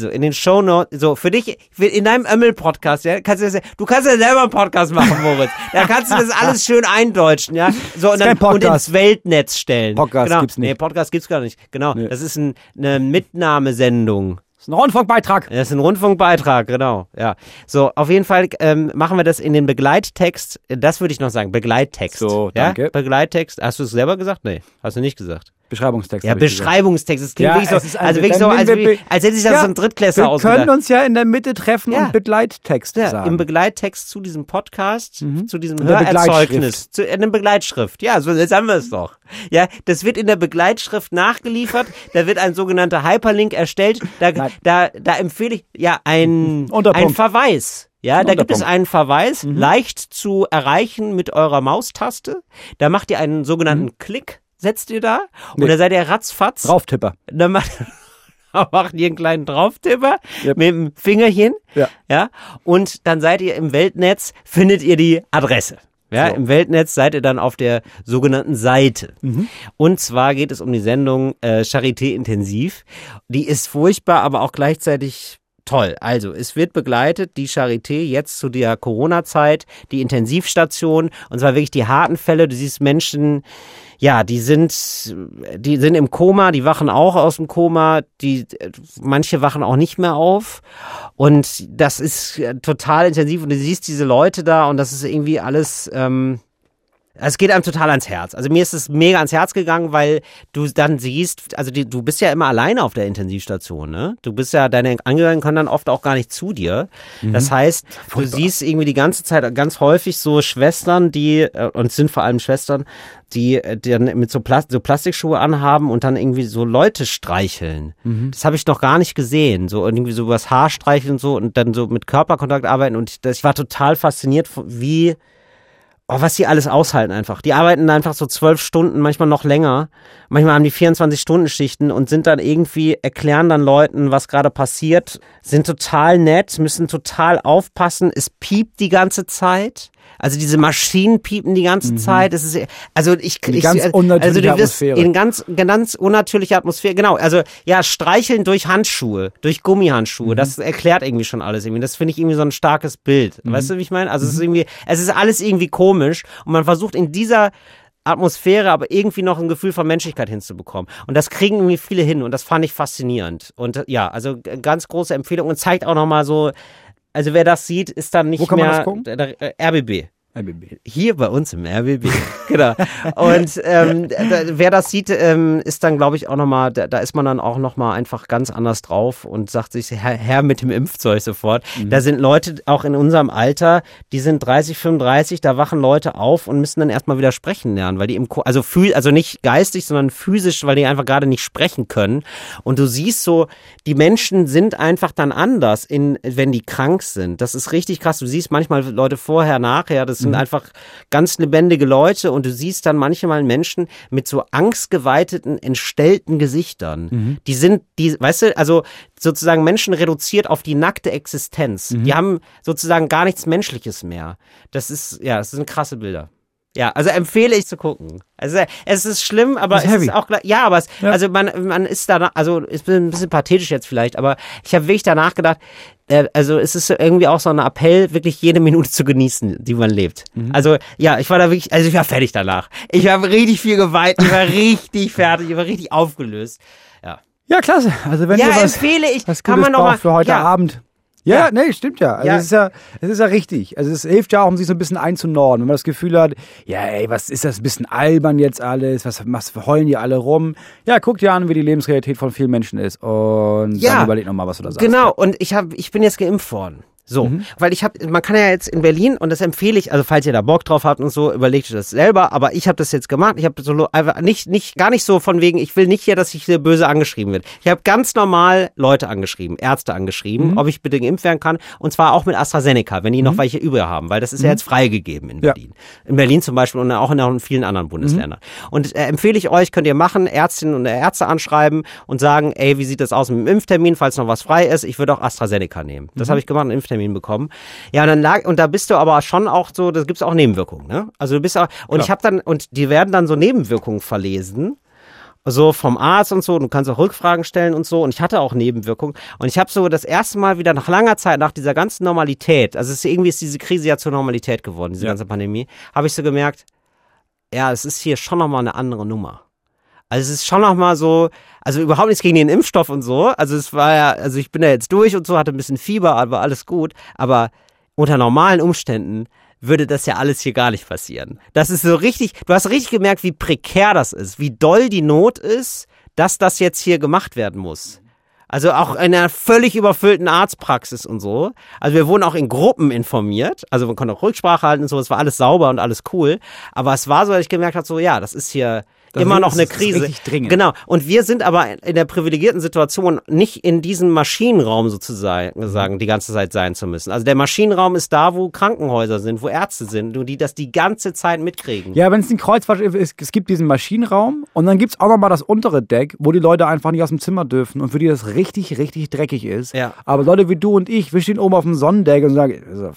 in den Shownotes, so, für dich, in deinem Ömmel-Podcast, ja, kannst du das, du kannst ja selber einen Podcast machen, Moritz. Da kannst du das alles schön eindeutschen, ja. So, und dann, und ins Weltnetz stellen. Podcast genau. gibt's nicht. Nee, Podcast gibt's gar nicht. Genau. Nee. Das ist ein, eine Mitnahmesendung. Das ist ein Rundfunkbeitrag. Das ist ein Rundfunkbeitrag, genau. Ja. So, auf jeden Fall ähm, machen wir das in den Begleittext. Das würde ich noch sagen, Begleittext. So, ja? danke. Begleittext. Hast du es selber gesagt? Nee, hast du nicht gesagt. Beschreibungstext. Ja. Beschreibungstext. Es klingt Ja, wirklich es so, also wirklich so, als, wir als hätte sich das Ja, so ein Drittklässler Wir ausgedacht. können uns ja in der Mitte treffen Ja. und Begleittext Ja, sagen. im Begleittext zu diesem Podcast, zu diesem Hörerzeugnis, zu in der Begleitschrift. Ja, so jetzt haben wir es doch. Ja, das wird in der Begleitschrift nachgeliefert. da wird ein sogenannter Hyperlink erstellt. Da, Nein. da, da empfehle ich ja ein, Unterpunkt. ein Verweis. Ja, da gibt es einen Verweis, leicht zu erreichen mit eurer Maustaste. Da macht ihr einen sogenannten Klick, setzt ihr da Nee. da seid ihr ratzfatz. Drauftipper. Dann macht, macht ihr einen kleinen Drauftipper Yep. mit dem Fingerchen. Ja. Ja. Und dann seid ihr im Weltnetz, findet ihr die Adresse. Ja, So. im Weltnetz seid ihr dann auf der sogenannten Seite. Mhm. Und zwar geht es um die Sendung äh, Charité Intensiv. Die ist furchtbar, aber auch gleichzeitig toll. Also, es wird begleitet, die Charité jetzt zu der Corona-Zeit, die Intensivstation, und zwar wirklich die harten Fälle. Du siehst Menschen, ja, die sind, die sind im Koma, die wachen auch aus dem Koma, die, manche wachen auch nicht mehr auf. Und das ist äh, total intensiv und du siehst diese Leute da und das ist irgendwie alles, ähm, Es geht einem total ans Herz. Also mir ist es mega ans Herz gegangen, weil du dann siehst, also die, du bist ja immer alleine auf der Intensivstation, ne? Du bist ja, deine Angehörigen können dann oft auch gar nicht zu dir. Das heißt, du siehst irgendwie die ganze Zeit ganz häufig so Schwestern, die, äh, und es sind vor allem Schwestern, die, äh, die dann mit so, Plas so Plastikschuhe anhaben und dann irgendwie so Leute streicheln. Das habe ich noch gar nicht gesehen. So irgendwie so übers Haar streicheln und so und dann so mit Körperkontakt arbeiten. Und ich, das, ich war total fasziniert, wie, oh, was die alles aushalten einfach. Die arbeiten einfach so zwölf Stunden, manchmal noch länger. Manchmal haben die 24-Stunden-Schichten und sind dann irgendwie, erklären dann Leuten, was gerade passiert, sind total nett, müssen total aufpassen. Es piept die ganze Zeit. Also diese Maschinen piepen die ganze Zeit. Es ist, also ich, Eine ich ganz also du wirst Atmosphäre. in ganz, ganz unnatürliche Atmosphäre. Genau. Also ja, streicheln durch Handschuhe, durch Gummihandschuhe. Das erklärt irgendwie schon alles irgendwie. Das finde ich irgendwie so ein starkes Bild. Weißt du, wie ich meine? Also es ist irgendwie, es ist alles irgendwie komisch und man versucht in dieser Atmosphäre, aber irgendwie noch ein Gefühl von Menschlichkeit hinzubekommen. Und das kriegen irgendwie viele hin und das fand ich faszinierend. Und äh, ja, also ganz große Empfehlung und zeigt auch nochmal so, also wer das sieht, ist dann nicht Wo kann man mehr das gucken? RBB. RBB. Hier bei uns im RBB. genau. Und ähm, da, wer das sieht, ähm, ist dann, glaube ich, auch nochmal, da, da ist man dann auch nochmal einfach ganz anders drauf und sagt sich, Herr, Herr mit dem Impfzeug sofort. Da sind Leute auch in unserem Alter, die sind 30, 35, da wachen Leute auf und müssen dann erstmal wieder sprechen lernen, weil die im, Ko- also, also nicht geistig, sondern physisch, weil die einfach gerade nicht sprechen können. Und du siehst so, die Menschen sind einfach dann anders, in, wenn die krank sind. Das ist richtig krass. Du siehst manchmal Leute vorher, nachher, das sind einfach ganz lebendige Leute und du siehst dann manchmal Menschen mit so angstgeweiteten, entstellten Gesichtern. Die sind, die, weißt du, also sozusagen Menschen reduziert auf die nackte Existenz. Die haben sozusagen gar nichts Menschliches mehr. Das ist, ja, das sind krasse Bilder. Ja, also empfehle ich zu gucken. Also es ist schlimm, aber Ist es heavy. ist auch gleich- ja, aber es, Ja. also man man ist da also ist ein bisschen pathetisch jetzt vielleicht, aber ich habe wirklich danach gedacht, äh, also es ist irgendwie auch so ein Appell, wirklich jede Minute zu genießen, die man lebt. Mhm. Also ja, ich war da wirklich, also ich war fertig danach. Ich habe richtig viel geweint, ich war richtig fertig, ich war richtig aufgelöst. Ja, Ja, klasse. Also wenn ja ihr was, empfehle ich, was kann man noch mal für heute ja, Abend. Ja, Ja. nee, stimmt ja. Also Ja. Es ist ja, es ist ja richtig. Also es hilft ja auch, um sich so ein bisschen einzunorden. Wenn man das Gefühl hat, ja, ey, was ist das ein bisschen albern jetzt alles? Was, was heulen die alle rum? Ja, guck dir an, wie die Lebensrealität von vielen Menschen ist und Ja. dann überleg nochmal, was du da sagst. Genau, und ich hab, ich bin jetzt geimpft worden. So, Mhm. weil ich habe, man kann ja jetzt in Berlin und das empfehle ich, also falls ihr da Bock drauf habt und so, überlegt euch das selber. Aber ich habe das jetzt gemacht. Ich habe so einfach nicht, nicht, gar nicht so von wegen, ich will nicht hier, dass ich hier böse angeschrieben wird. Ich habe ganz normal Leute angeschrieben, Ärzte angeschrieben, ob ich bitte geimpft werden kann und zwar auch mit AstraZeneca, wenn die noch welche übrig haben, weil das ist ja jetzt freigegeben in Ja. Berlin. In Berlin zum Beispiel und auch in auch in vielen anderen Bundesländern. Und äh, empfehle ich euch, könnt ihr machen, Ärztinnen und Ärzte anschreiben und sagen, ey, wie sieht das aus mit dem Impftermin, falls noch was frei ist? Ich würde auch AstraZeneca nehmen. Das habe ich gemacht, einen Impftermin bekommen. Ja, und dann lag, und da bist du aber schon auch so, da gibt's auch Nebenwirkungen, ne? Also du bist auch, und ich habe dann, und die werden dann so Nebenwirkungen verlesen so vom Arzt und so, du kannst auch Rückfragen stellen und so und ich hatte auch Nebenwirkungen und ich habe so das erste Mal wieder nach langer Zeit, nach dieser ganzen Normalität, also es ist, irgendwie ist diese Krise ja zur Normalität geworden, diese ganze Pandemie, habe ich so gemerkt, ja, es ist hier schon nochmal eine andere Nummer. Also es ist schon nochmal so, also überhaupt nichts gegen den Impfstoff und so, also es war ja, also ich bin da jetzt durch und so, hatte ein bisschen Fieber, aber alles gut, aber unter normalen Umständen würde das ja alles hier gar nicht passieren. Das ist so richtig, du hast richtig gemerkt, wie prekär das ist, wie doll die Not ist, dass das jetzt hier gemacht werden muss. Also auch in einer völlig überfüllten Arztpraxis und so. Also wir wurden auch in Gruppen informiert. Also man konnte auch Rücksprache halten und so. Es war alles sauber und alles cool. Aber es war so, dass ich gemerkt habe, so ja, das ist hier Das immer noch eine Krise. dringend. Genau. Und wir sind aber in der privilegierten Situation, nicht in diesem Maschinenraum sozusagen sagen, die ganze Zeit sein zu müssen. Also der Maschinenraum ist da, wo Krankenhäuser sind, wo Ärzte sind und die das die ganze Zeit mitkriegen. Ja, wenn es ein Kreuzfahrtschiff ist, es gibt diesen Maschinenraum und dann gibt's auch nochmal das untere Deck, wo die Leute einfach nicht aus dem Zimmer dürfen und für die das richtig, richtig dreckig ist. Ja. Aber Leute wie du und ich, wir stehen oben auf dem Sonnendeck und sagen, also,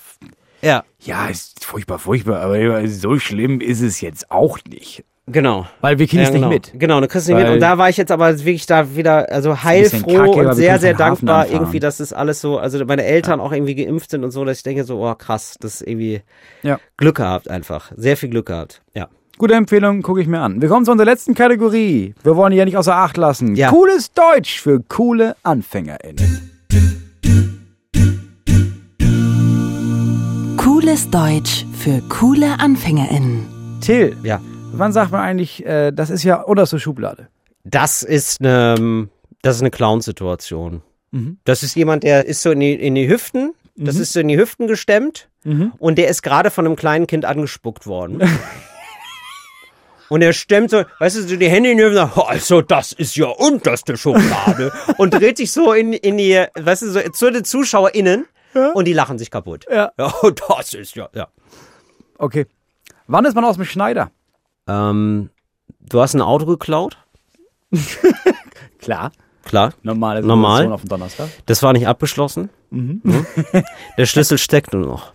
Ja, ja, ist furchtbar, furchtbar, aber so schlimm ist es jetzt auch nicht. Genau. Weil wir kriegen Ja, es genau. nicht mit. Genau, du kriegst nicht mit. Und da war ich jetzt aber wirklich da wieder, also heilfroh kacke, und sehr, sehr dankbar irgendwie, dass das alles so, also meine Eltern auch irgendwie geimpft sind und so, dass ich denke so, oh krass, das ist irgendwie Ja. Glück gehabt einfach. Sehr viel Glück gehabt. Ja. Gute Empfehlung, gucke ich mir an. Wir kommen zu unserer letzten Kategorie. Wir wollen die ja nicht außer Acht lassen. Ja. Cooles Deutsch für coole AnfängerInnen. Cooles Deutsch für coole AnfängerInnen. Till, Ja. Wann sagt man eigentlich, äh, das ist ja unterste Schublade? Das ist eine, das ist eine Clown-Situation. Mhm. Das ist jemand, der ist so in die, in die Hüften, das ist so in die Hüften gestemmt Mhm. und der ist gerade von einem kleinen Kind angespuckt worden. Und er stemmt so, weißt du, so die Hände in die Hüften, und sagt, also das ist ja unterste Schublade. und dreht sich so in, in die, weißt du, so zu den ZuschauerInnen und die lachen sich kaputt. Ja. Ja, das ist ja, ja. Okay. Wann ist man aus dem Schneider? Ähm, du hast ein Auto geklaut? Klar. Klar. Normale Normal. Auf dem Donnerstag. Das war nicht abgeschlossen. Mhm. Der Schlüssel steckt nur noch.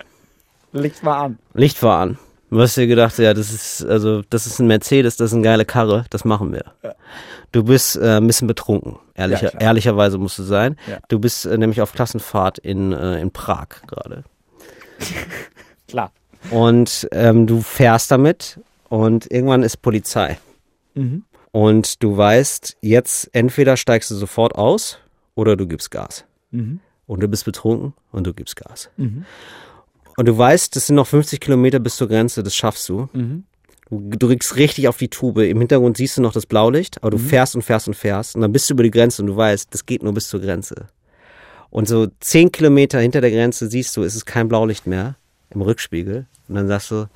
Licht mal an. Licht war an. Du hast dir gedacht, ja, das ist, also, das ist ein Mercedes, das ist eine geile Karre, das machen wir. Du bist äh, ein bisschen betrunken, ehrlicher, Ja, ehrlicherweise musst du sein. Ja. Du bist äh, nämlich auf Klassenfahrt in, äh, in Prag gerade. Klar. Und ähm, du fährst damit und irgendwann ist Polizei. Mhm. Und du weißt, jetzt entweder steigst du sofort aus oder du gibst Gas. Mhm. Und du bist betrunken und du gibst Gas. Und du weißt, es sind noch 50 Kilometer bis zur Grenze, das schaffst du. Mhm. Du drückst richtig auf die Tube. Im Hintergrund siehst du noch das Blaulicht, aber du fährst und fährst und fährst. Und dann bist du über die Grenze und du weißt, das geht nur bis zur Grenze. Und so 10 Kilometer hinter der Grenze siehst du, es ist kein Blaulicht mehr im Rückspiegel. Und dann sagst du,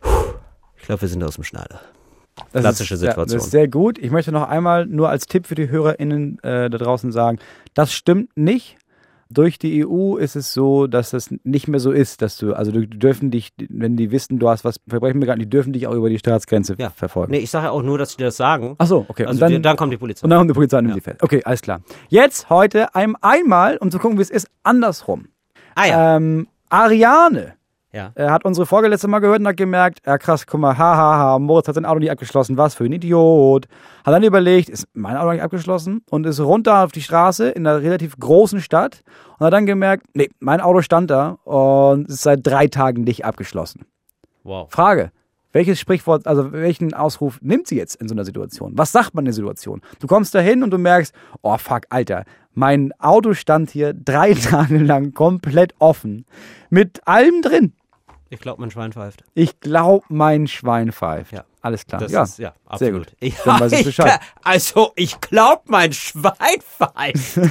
"Puh, ich glaube, wir sind aus dem Schneider. Das Klassische ist, Ja, Situation. das ist sehr gut. Ich möchte noch einmal nur als Tipp für die HörerInnen äh, da draußen sagen, das stimmt nicht. Durch die EU ist es so, dass das nicht mehr so ist, dass du, also die dürfen dich, wenn die wissen, du hast was Verbrechen begangen, die dürfen dich auch über die Staatsgrenze Ja. verfolgen. Nee, ich sage ja auch nur, dass die das sagen. Ach so, okay. Also und dann, die, dann kommt die Polizei. und dann kommt die Polizei und nimmt die fest. Okay, alles klar. Jetzt heute ein, einmal, um zu gucken, wie es ist, andersrum. ah ja. Ähm, Ariane ja. Er hat unsere Folge letzte Mal gehört und hat gemerkt, ja krass, guck mal, hahaha, ha, ha, Moritz hat sein Auto nicht abgeschlossen, was für ein Idiot. Hat dann überlegt, ist mein Auto nicht abgeschlossen und ist runter auf die Straße in einer relativ großen Stadt und hat dann gemerkt, nee, mein Auto stand da und ist seit drei Tagen nicht abgeschlossen. Wow. Frage, welches Sprichwort, also welchen Ausruf nimmt sie jetzt in so einer Situation? Was sagt man in der Situation? Du kommst da hin und du merkst, oh fuck, Alter, mein Auto stand hier drei Tage lang komplett offen. Mit allem drin. Ich glaube, mein Schwein pfeift. Ich glaube, mein Schwein pfeift. Ja. Alles klar. Das ja. ist, ja, sehr absolut. gut. Ich, Dann weiß ich Bescheid. also, ich glaube, mein Schwein pfeift.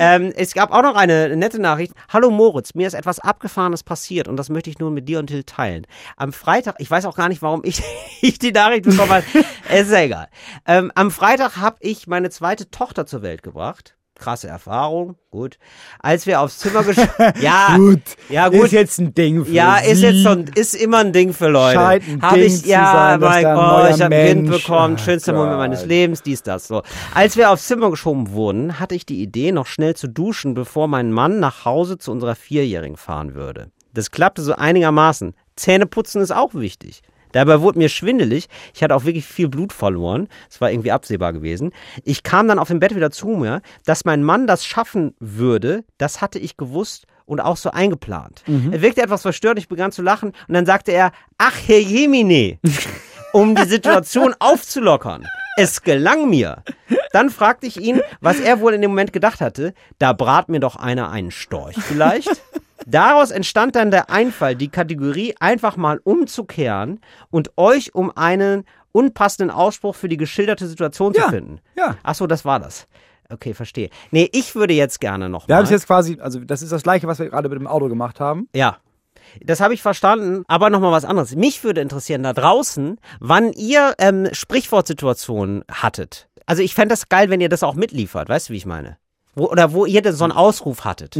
ähm, es gab auch noch eine nette Nachricht. Hallo Moritz, mir ist etwas Abgefahrenes passiert und das möchte ich nur mit dir und Till teilen. Am Freitag, ich weiß auch gar nicht, warum ich, ich die Nachricht bekommen habe. es ist ja egal. Ähm, am Freitag habe ich meine zweite Tochter zur Welt gebracht. Krasse Erfahrung, gut. Als wir aufs Zimmer geschaut. ja, Gut. ja gut. Ist jetzt ein Ding für Ja, ist Sie. jetzt so, ein- ist immer ein Ding für Leute. Scheint ein Hab Ding ich, ja, sein, mein Gott, ich habe ein Kind bekommen, Ach schönster Moment Gott. meines Lebens, dies, das, so. Als wir aufs Zimmer geschoben wurden, hatte ich die Idee, noch schnell zu duschen, bevor mein Mann nach Hause zu unserer Vierjährigen fahren würde. Das klappte so einigermaßen. Zähneputzen ist auch wichtig. Dabei wurde mir schwindelig. Ich hatte auch wirklich viel Blut verloren. Es war irgendwie absehbar gewesen. Ich kam dann auf dem Bett wieder zu mir. Dass mein Mann das schaffen würde, das hatte ich gewusst und auch so eingeplant. Er wirkte etwas verstört. Ich begann zu lachen und dann sagte er, ach, Herr Jemine, um die Situation aufzulockern. Es gelang mir. Dann fragte ich ihn, was er wohl in dem Moment gedacht hatte. Da brat mir doch einer einen Storch vielleicht. Daraus entstand dann der Einfall, die Kategorie einfach mal umzukehren und euch um einen unpassenden Ausspruch für die geschilderte Situation Ja, zu finden. ja. Ach so, das war das. Okay, verstehe. Nee, ich würde jetzt gerne noch Wir haben es jetzt quasi, also das ist das gleiche, was wir gerade mit dem Auto gemacht haben. Ja. Das habe ich verstanden, aber nochmal was anderes. Mich würde interessieren da draußen, wann ihr ähm, Sprichwortsituationen hattet. Also ich fände das geil, wenn ihr das auch mitliefert, weißt du, wie ich meine? Wo, oder wo ihr denn so einen Ausruf hattet.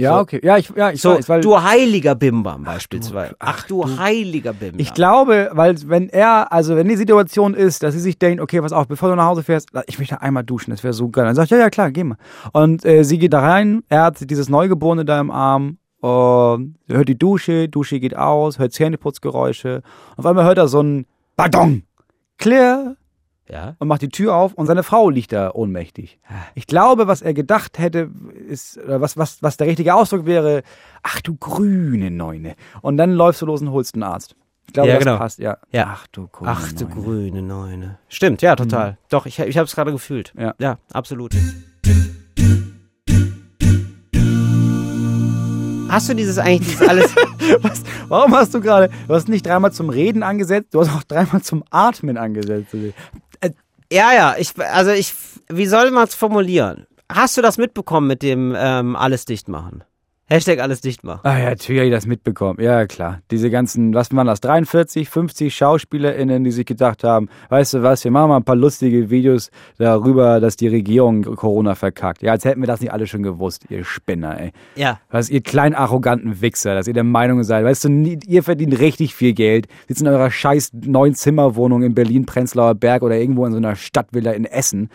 Ja, So. okay. Ja, ich, ja, ich So, weiß, weil du heiliger Bimbam beispielsweise. Ach du, heiliger Bimbam. ich glaube, weil wenn er, also wenn die Situation ist, dass sie sich denkt, okay, pass auf, bevor du nach Hause fährst, ich möchte einmal duschen, das wäre so geil. Dann sagt, ja, ja, klar, geh mal. Und äh, sie geht da rein, er hat dieses Neugeborene da im Arm, und hört die Dusche, Dusche geht aus, hört Zähneputzgeräusche. Auf einmal hört er so ein Badong, clear, ja. und macht die Tür auf und seine Frau liegt da ohnmächtig. Ich glaube, was er gedacht hätte, ist, oder was, was, was der richtige Ausdruck wäre, ach du grüne Neune. Und dann läufst du los und holst einen Arzt. Ich glaube, Ja, das genau. passt, ja. Ja. Ach du grüne Ach du Neune. grüne Neune. Stimmt, ja, total. Doch, ich, ich habe es gerade gefühlt. Ja. Ja, absolut. hast du dieses eigentlich dieses alles? Was, warum hast du gerade, du hast nicht dreimal zum Reden angesetzt, du hast auch dreimal zum Atmen angesetzt. Ja, ja. Ich, also ich, wie soll man es formulieren? Hast du das mitbekommen mit dem ähm, alles dicht machen? Hashtag alles dicht machen. Ah ja, natürlich hab ich das mitbekommen. Ja, klar. Diese ganzen, was waren das, 43, 50 SchauspielerInnen, die sich gedacht haben, weißt du was, wir machen mal ein paar lustige Videos darüber, dass die Regierung Corona verkackt. Ja, als hätten wir das nicht alle schon gewusst, ihr Spinner, ey. Ja. Was ihr kleinen arroganten Wichser, dass ihr der Meinung seid, weißt du, ihr verdient richtig viel Geld, sitzt in eurer scheiß neun Zimmerwohnung in Berlin, Prenzlauer Berg oder irgendwo in so einer Stadtvilla in Essen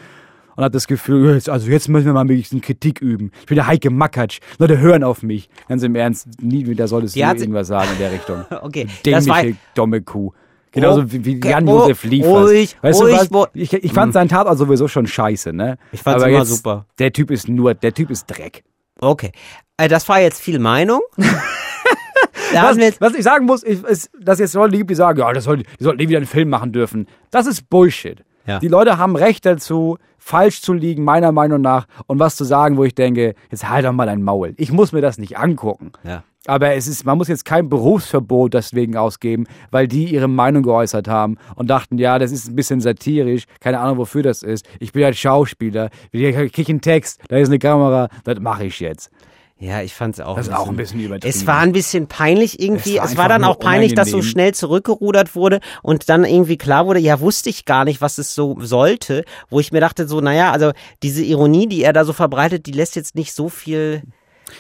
und habt das Gefühl, jetzt, also jetzt müssen wir mal ein bisschen Kritik üben. Ich bin der Heike Makatsch, Leute hören auf mich. Ganz im Ernst, nie wieder solltest du hat irgendwas sagen in der Richtung. Okay, das war, Dämliche, dumme Kuh. Genauso Oh, wie, Jan-Josef oh, Liefers. ruhig, weißt ruhig, du was? Ich, ich fand seinen Tatort sowieso schon scheiße, ne? Ich fand's Aber immer jetzt, super. Der Typ ist nur, der Typ ist Dreck. okay. Äh, das war jetzt viel Meinung. Was, was ich sagen muss, ist dass jetzt Leute gibt, die sagen, ja, das soll, die sollten nie wieder einen Film machen dürfen. Das ist Bullshit. Ja. Die Leute haben Recht dazu, falsch zu liegen, meiner Meinung nach, und was zu sagen, wo ich denke, jetzt halt doch mal dein Maul. Ich muss mir das nicht angucken. Ja. Aber es ist, man muss jetzt kein Berufsverbot deswegen ausgeben, weil die ihre Meinung geäußert haben und dachten, ja, das ist ein bisschen satirisch, keine Ahnung, wofür das ist. Ich bin halt Schauspieler, ich kriege einen Text, da ist eine Kamera, das mache ich jetzt. Ja, ich fand's auch. Das ist auch ein bisschen übertrieben. Es war ein bisschen peinlich irgendwie. Es war Es war, dann auch peinlich, dass so unangenehm. schnell zurückgerudert wurde und dann irgendwie klar wurde, ja, wusste ich gar nicht, was es so sollte, wo ich mir dachte so, naja, also diese Ironie, die er da so verbreitet, die lässt jetzt nicht so viel,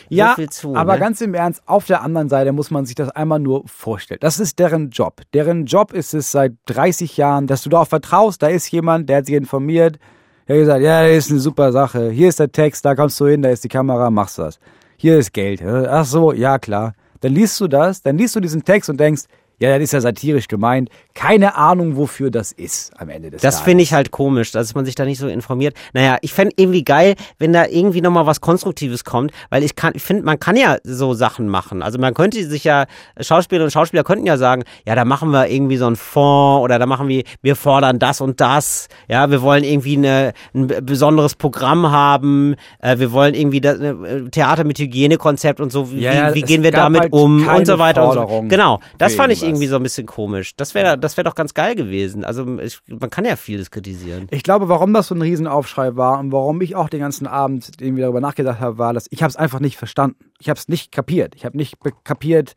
Ja, so viel zu. aber ne? ganz im Ernst, auf der anderen Seite muss man sich das einmal nur vorstellen. Das ist deren Job. Deren Job ist es seit 30 Jahren, dass du darauf vertraust, da ist jemand, der hat sich informiert, der hat gesagt, ja, das ist eine super Sache. Hier ist der Text, da kommst du hin, da ist die Kamera, machst das. Hier ist Geld. Ach so, ja klar. Dann liest du das, dann liest du diesen Text und denkst, ja, das ist ja satirisch gemeint. Keine Ahnung, wofür das ist am Ende des Das Tages. finde ich halt komisch, dass man sich da nicht so informiert. Naja, ich fände irgendwie geil, wenn da irgendwie nochmal was Konstruktives kommt, weil ich kann, ich finde, man kann ja so Sachen machen. Also man könnte sich ja, Schauspielerinnen und Schauspieler könnten ja sagen, ja, da machen wir irgendwie so einen Fonds oder da machen wir, wir fordern das und das. Ja, wir wollen irgendwie eine, ein besonderes Programm haben, äh, wir wollen irgendwie das, äh, Theater mit Hygienekonzept und so, wie, Ja, wie es gehen wir damit halt um und so weiter. Und so. Genau, das fand ich. Irgendwie so ein bisschen komisch. Das wäre das wäre doch ganz geil gewesen. Also ich, man kann ja vieles kritisieren. Ich glaube, warum das so ein Riesenaufschrei war und warum ich auch den ganzen Abend irgendwie darüber nachgedacht habe, war, dass ich habe es einfach nicht verstanden. Ich habe es nicht kapiert. Ich habe nicht kapiert,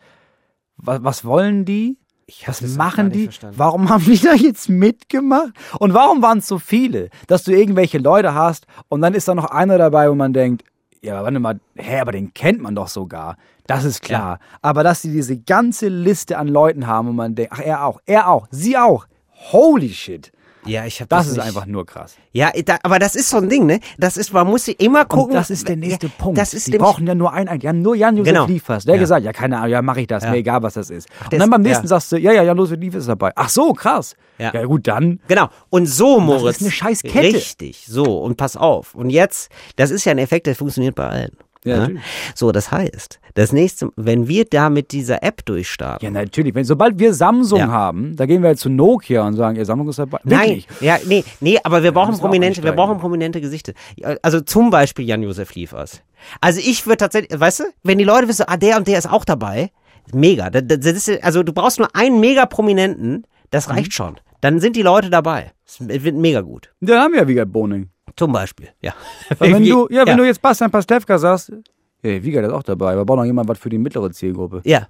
was, was wollen die? Was auch gar machen die? verstanden. Warum haben die da jetzt mitgemacht? Und warum waren es so viele? Dass du irgendwelche Leute hast und dann ist da noch einer dabei, wo man denkt, ja, warte mal, hä, aber den kennt man doch sogar. Das ist klar. Aber dass sie diese ganze Liste an Leuten haben und man denkt, ach, er auch, er auch, sie auch. Holy shit. Ja, ich habe Das ist einfach nur krass. Ja, da, aber das ist so ein Ding, ne? Das ist, man muss sich immer gucken. Und das ist der nächste ja, Punkt. Das ist die brauchen ja nur einen. Die haben nur Jan-Josef Genau. Liefers. Der hat Ja. gesagt, ja, keine Ahnung, ja, mache ich das, Ja. mir egal, was das ist. und dann beim nächsten ja. sagst du, ja, ja, Jan-Josef Liefers ist dabei. Ach so, krass. Ja. Ja, gut, dann. Genau. Und so, Moritz. ist eine scheiß Kette. Richtig. So. Und pass auf. Und jetzt, das ist ja ein Effekt, der funktioniert bei allen. Ja, ne? natürlich. So, das heißt, das nächste, wenn wir da mit dieser App durchstarten. Ja, natürlich. Wenn, sobald wir Samsung Ja. haben, da gehen wir jetzt zu Nokia und sagen, ja, Samsung ist dabei. Nein, Wirklich. ja, nee, nee, aber wir brauchen prominente, wir brauchen prominente Gesichter. Also zum Beispiel Jan-Josef Liefers. Also ich würde tatsächlich, weißt du, wenn die Leute wissen, ah, der und der ist auch dabei, mega. Das, das ist, also du brauchst nur einen mega Prominenten, Mhm. das reicht schon. Dann sind die Leute dabei. Es wird mega gut. Dann haben wir ja Wiegald Boning. Zum Beispiel, ja. Weil wenn du, ja, wenn ja. du jetzt Bastian Pastewka sagst, ja, Wiegald ist auch dabei, aber braucht noch jemand was für die mittlere Zielgruppe. Ja,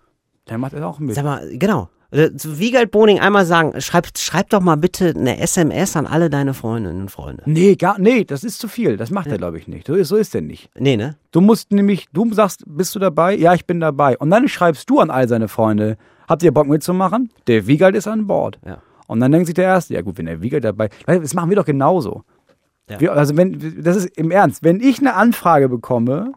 Der macht das auch mit. sag mal, genau. Äh, Wiegald Boning einmal sagen, schreib, schreib doch mal bitte eine SMS an alle deine Freundinnen und Freunde. Nee, gar, nee, das ist zu viel. Das macht er, glaube ich, nicht. So ist, so ist er nicht. Nee, ne? Du musst nämlich, du sagst, bist du dabei? Ja, ich bin dabei. Und dann schreibst du an all seine Freunde, habt ihr Bock mitzumachen? Der Wiegald ist an Bord. Ja. Und dann denkt sich der Erste, ja gut, wenn der Wiegald dabei, das machen wir doch genauso. Ja. Wir, also wenn, das ist im Ernst, wenn ich eine Anfrage bekomme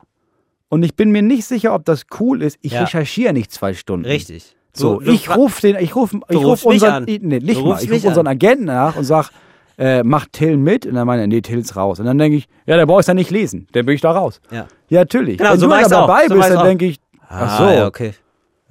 und ich bin mir nicht sicher, ob das cool ist, ich Ja. recherchiere nicht zwei Stunden. Richtig. So, Du- du ich rufe den, ich rufe, ich rufe mich unseren, nee, nicht Du mal, ich rufe unseren. Agenten nach und sag, äh, macht Till mit? Und dann meine er, nee, Till ist raus. Und dann denke ich, ja, der brauchst ja nicht lesen, dann bin ich da raus. Ja. Ja, natürlich. Genau, Wenn so du auch. dabei So mach bist, dann auch. denke ich, ach so. Ah, ja, okay.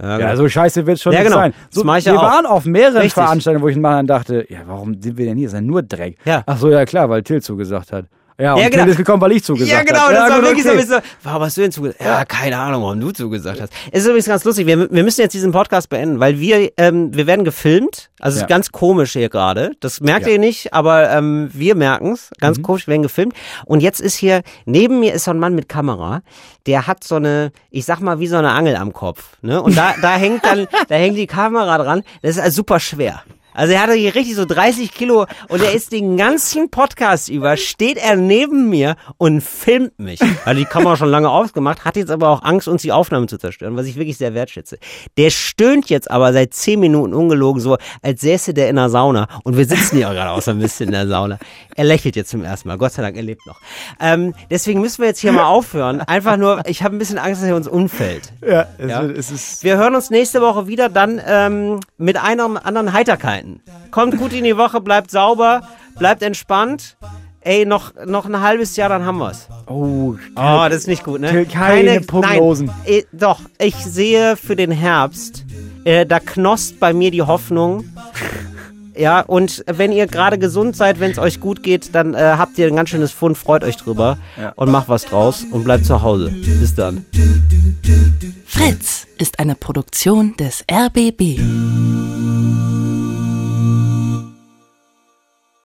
Ja, Ja, gut. so scheiße wird's schon Ja, nicht genau. sein. So, wir auch. waren auf mehreren Richtig. Veranstaltungen, wo ich mal dann dachte, ja, warum sind wir denn hier? Das ist ja nur Dreck. Ja. Ach so, ja klar, weil Till zugesagt hat. Ja, und Ja, genau. gekommen, weil ich zugesagt Ja, genau, habe. das war gut, wirklich okay. so ein bisschen, warum hast du denn zugesagt? Ja, keine Ahnung, warum du zugesagt hast. Es ist übrigens ganz lustig, wir, wir müssen jetzt diesen Podcast beenden, weil wir, ähm, wir werden gefilmt, also es Ja. ist ganz komisch hier gerade, das merkt Ja. ihr nicht, aber ähm, wir merken's. ganz Mhm. komisch, wir werden gefilmt und jetzt ist hier, neben mir ist so ein Mann mit Kamera, der hat so eine, ich sag mal, wie so eine Angel am Kopf, ne, und da, da hängt dann, da hängt die Kamera dran, das ist also super schwer. Also er hatte hier richtig so 30 Kilo und er ist den ganzen Podcast über, steht er neben mir und filmt mich. Hat die Kamera schon lange aufgemacht, hat jetzt aber auch Angst, uns die Aufnahmen zu zerstören, was ich wirklich sehr wertschätze. Der stöhnt jetzt aber seit 10 Minuten ungelogen so, als säße der in der Sauna und wir sitzen ja gerade auch so ein bisschen in der Sauna. Er lächelt jetzt zum ersten Mal, Gott sei Dank, er lebt noch. Ähm, deswegen müssen wir jetzt hier mal aufhören. Einfach nur, ich habe ein bisschen Angst, dass er uns umfällt. Ja, es, Ja. es ist. Wir hören uns nächste Woche wieder dann ähm, mit einer anderen Heiterkeiten. Kommt gut in die Woche, bleibt sauber, bleibt entspannt. Ey, noch, noch ein halbes Jahr, dann haben wir's. Oh, Oh, das ist nicht gut, ne? Keine Prognosen. Nein, eh, doch, ich sehe für den Herbst, äh, da knosst bei mir die Hoffnung. Ja, und wenn ihr gerade gesund seid, wenn es euch gut geht, dann äh, habt ihr ein ganz schönes Fund, freut euch drüber Ja. und macht was draus und bleibt zu Hause. Bis dann. Fritz ist eine Produktion des RBB.